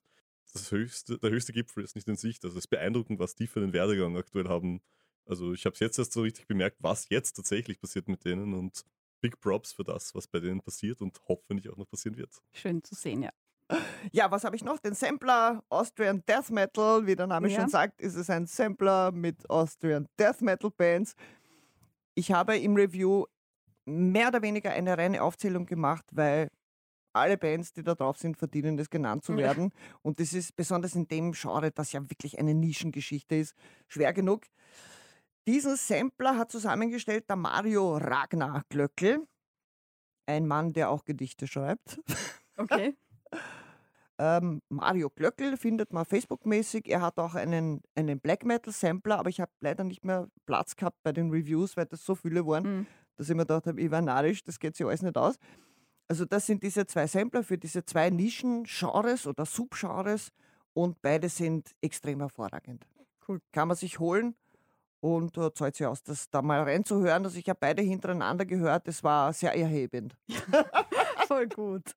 das höchste, der höchste Gipfel ist nicht in Sicht. Also es ist beeindruckend, was die für einen Werdegang aktuell haben. Also ich habe es jetzt erst so richtig bemerkt, was jetzt tatsächlich passiert mit denen und Big Props für das, was bei denen passiert und hoffentlich auch noch passieren wird. Schön zu sehen, ja. Ja, was habe ich noch? Den Sampler Austrian Death Metal. Wie der Name Ja. schon sagt, ist es ein Sampler mit Austrian Death Metal Bands. Ich habe im Review mehr oder weniger eine reine Aufzählung gemacht, weil alle Bands, die da drauf sind, verdienen es genannt zu Ja. werden. Und das ist besonders in dem Genre, das ja wirklich eine Nischengeschichte ist, schwer genug. Diesen Sampler hat zusammengestellt der Mario Ragnar Glöckl, ein Mann, der auch Gedichte schreibt. Okay. Ähm, Mario Glöckl findet man Facebook-mäßig. Er hat auch einen, einen Black Metal-Sampler, aber ich habe leider nicht mehr Platz gehabt bei den Reviews, weil das so viele waren, Mhm. dass ich mir gedacht habe, ich war narrisch, das geht sich alles nicht aus. Also das sind diese zwei Sampler für diese zwei Nischen-Genres oder Subgenres und beide sind extrem hervorragend. Cool. Kann man sich holen und äh, zahlt sich aus, das da mal reinzuhören. Also ich habe beide hintereinander gehört, das war sehr erhebend. Voll gut.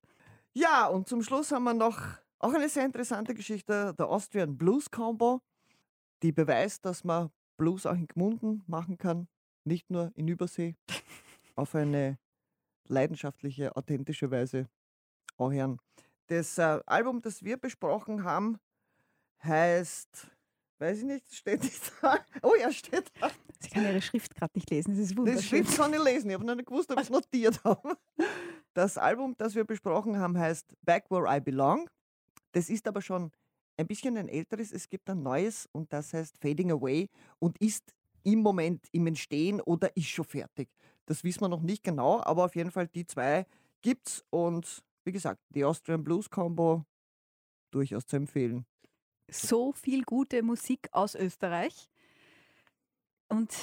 Ja, und zum Schluss haben wir noch auch eine sehr interessante Geschichte, der Austrian Blues Combo, die beweist, dass man Blues auch in Gmunden machen kann, nicht nur in Übersee, auf eine leidenschaftliche, authentische Weise auch hören. Das äh, Album, das wir besprochen haben, heißt, weiß ich nicht, steht nicht da. Oh ja, steht da. Sie kann ihre Schrift gerade nicht lesen, das ist Die wunderschön. Schrift kann ich lesen, ich habe noch nicht gewusst, ob ich es notiert habe. Das Album, das wir besprochen haben, heißt Back Where I Belong. Das ist aber schon ein bisschen ein älteres. Es gibt ein neues und das heißt Fading Away und ist im Moment im Entstehen oder ist schon fertig. Das wissen wir noch nicht genau, aber auf jeden Fall die zwei gibt's und wie gesagt, die Austrian Blues Combo durchaus zu empfehlen. So viel gute Musik aus Österreich. Und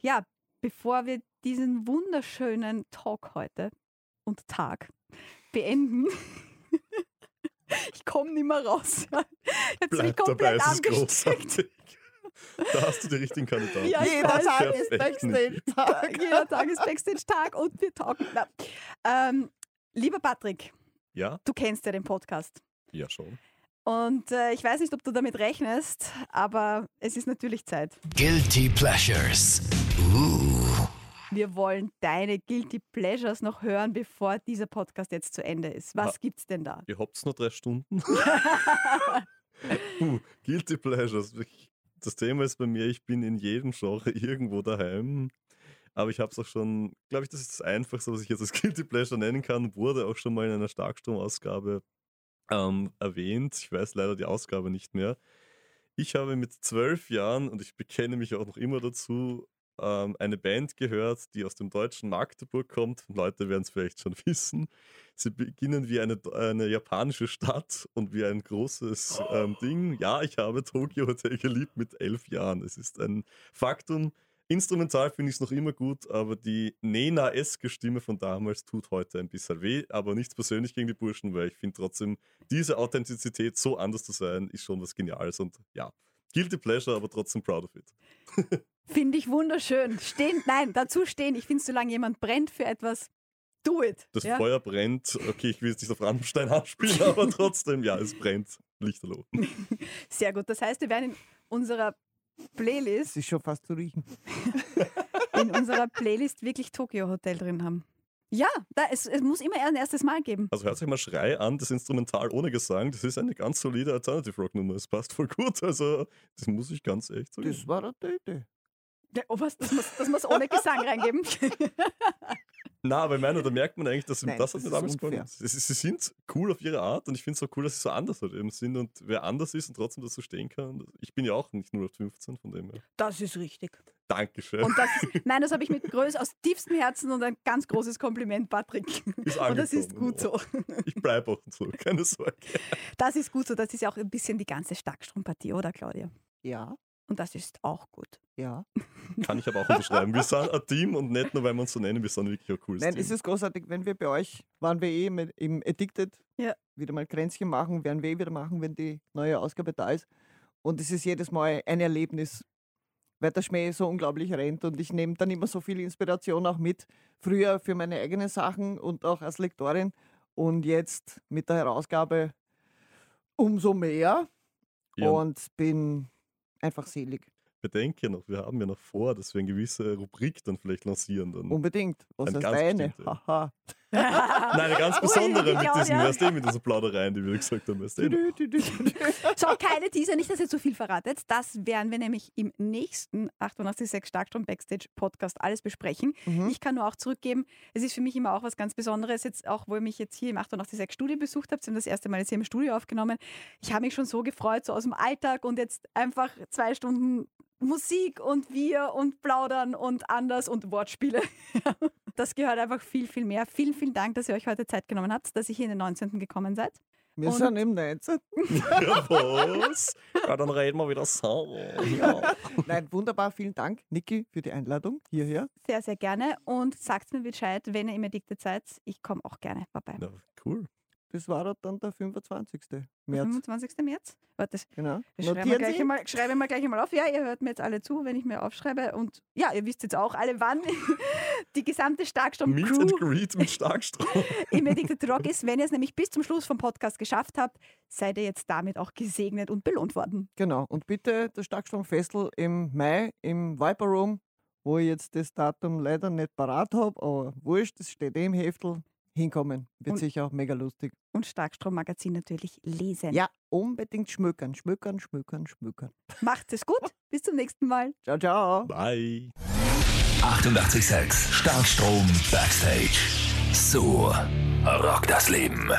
ja, bevor wir diesen wunderschönen Talk heute und Tag beenden, ich komme nicht mehr raus. Jetzt bin ich Bleib dabei, komplett ist angesteckt. großartig. Da hast du die richtigen Kandidaten. Ja, Jeder weiß. Tag ist Backstage-Tag. Jeder Tag ist Backstage-Tag und wir talken. Ähm, lieber Patrick, Ja? du kennst ja den Podcast. Ja, schon. Und äh, ich weiß nicht, ob du damit rechnest, aber es ist natürlich Zeit. Guilty Pleasures. Uh. Wir wollen deine Guilty Pleasures noch hören, bevor dieser Podcast jetzt zu Ende ist. Was Ah. gibt's denn da? Ihr habt nur drei Stunden. Puh, Guilty Pleasures. Ich- Das Thema ist bei mir, ich bin in jedem Genre irgendwo daheim. Aber ich habe es auch schon, glaube ich, das ist das Einfachste, was ich jetzt als Guilty Pleasure nennen kann. Wurde auch schon mal in einer Starkstromausgabe ähm, erwähnt. Ich weiß leider die Ausgabe nicht mehr. Ich habe mit zwölf Jahren, und ich bekenne mich auch noch immer dazu, ähm, eine Band gehört, die aus dem deutschen Magdeburg kommt. Leute werden es vielleicht schon wissen. Sie beginnen wie eine, eine japanische Stadt und wie ein großes ähm, Ding. Ja, ich habe Tokyo Hotel geliebt mit elf Jahren. Es ist ein Faktum. Instrumental finde ich es noch immer gut, aber die Nena-eske Stimme von damals tut heute ein bisschen weh. Aber nichts persönlich gegen die Burschen, weil ich finde trotzdem, diese Authentizität so anders zu sein, ist schon was Geniales. Und ja, guilty pleasure, aber trotzdem proud of it. Finde ich wunderschön. Stehen, nein, dazu stehen. Ich finde, solange jemand brennt für etwas, do it. Das ja? Feuer brennt. Okay, ich will jetzt nicht auf Rammstein anspielen, aber trotzdem, ja, es brennt. Lichterloh. Sehr gut. Das heißt, wir werden in unserer Playlist, Es ist schon fast zu riechen. in unserer Playlist wirklich Tokyo Hotel drin haben. Ja, da, es, es muss immer ein erstes Mal geben. Also hört sich mal Schrei an, das Instrumental ohne Gesang. Das ist eine ganz solide Alternative Rock Nummer. Es passt voll gut. Also, das muss ich ganz echt sagen. Das war eine Töte. Ja, Oh, was? Das muss, das muss ohne Gesang reingeben. Na, aber ich meine, da merkt man eigentlich, dass Nein, das hat mir ist damals unfair. gefallen. Sie, sie sind cool auf ihre Art und ich finde es auch cool, dass sie so anders halt eben sind und wer anders ist und trotzdem dazu stehen kann. Ich bin ja auch nicht nur auf 15 von dem her. Das ist richtig. Dankeschön. Und das ist, nein, das habe ich mit Größ aus tiefstem Herzen und ein ganz großes Kompliment, Patrick. Ist Und das ist gut so. Ich bleibe auch so, keine Sorge. Das ist gut so. Das ist ja auch ein bisschen die ganze Starkstrompathie, oder Claudia? Ja, Und das ist auch gut. ja. Kann ich aber auch unterschreiben. Wir sind ein Team und nicht nur, weil wir uns so nennen, wir sind wirklich ein cooles Nein, Team. es ist großartig, wenn wir bei euch, waren wir eh mit, im Addicted, Ja. wieder mal Kränzchen machen, werden wir eh wieder machen, wenn die neue Ausgabe da ist. Und es ist jedes Mal ein Erlebnis, weil der Schmäh so unglaublich rennt und ich nehme dann immer so viel Inspiration auch mit. Früher für meine eigenen Sachen und auch als Lektorin und jetzt mit der Herausgabe umso mehr Ja. und bin einfach selig. Bedenke noch, wir haben ja noch vor, dass wir eine gewisse Rubrik dann vielleicht lancieren. Dann. Unbedingt. Was Ein heißt ganz eine? bestimmte. Haha. Nein, eine ganz besondere mit diesen, weißt du, mit diesen Plaudereien, die wir gesagt haben. Weißt du? So, keine Teaser, nicht, dass ihr zu viel verratet. Das werden wir nämlich im nächsten 886 Starkstrom Backstage Podcast alles besprechen. Mhm. Ich kann nur auch zurückgeben, es ist für mich immer auch was ganz Besonderes, jetzt auch, wo ihr mich jetzt hier im 886 Studio besucht habt. Sie haben das erste Mal jetzt hier im Studio aufgenommen. Ich habe mich schon so gefreut, so aus dem Alltag und jetzt einfach zwei Stunden Musik und wir und Plaudern und anders und Wortspiele. Das gehört einfach viel, viel mehr. Vielen, vielen Dank, dass ihr euch heute Zeit genommen habt, dass ihr hier in den 19. gekommen seid. Wir Und- sind im Netz. Ja, was? Ja, dann reden wir wieder so. Ja. Nein, wunderbar. Vielen Dank, Niki, für die Einladung hierher. Sehr, sehr gerne. Und sagt mir Bescheid, wenn ihr im Addicted seid. Ich komme auch gerne vorbei. Ja, cool. Das war dann der 25. März. 25. März? Warte, das Genau. schreiben wir gleich einmal, schreiben wir gleich einmal auf. Ja, ihr hört mir jetzt alle zu, wenn ich mir aufschreibe. Und ja, ihr wisst jetzt auch alle, wann die gesamte Meet Starkstrom-Crew and Greet mit Starkstrom. im Addicted Rock ist. Wenn ihr es nämlich bis zum Schluss vom Podcast geschafft habt, seid ihr jetzt damit auch gesegnet und belohnt worden. Genau. Und bitte das Starkstromfestel im Mai im Viper Room, wo ich jetzt das Datum leider nicht parat habe, aber wurscht, das steht eh im Heftel. Hinkommen. Wird Und- sicher auch mega lustig. Und Starkstrom-Magazin natürlich lesen. Ja, unbedingt schmökern, schmökern, schmökern, schmökern. Macht es gut. Bis zum nächsten Mal. Ciao, ciao. Bye. 886 Starkstrom Backstage. So rockt das Leben.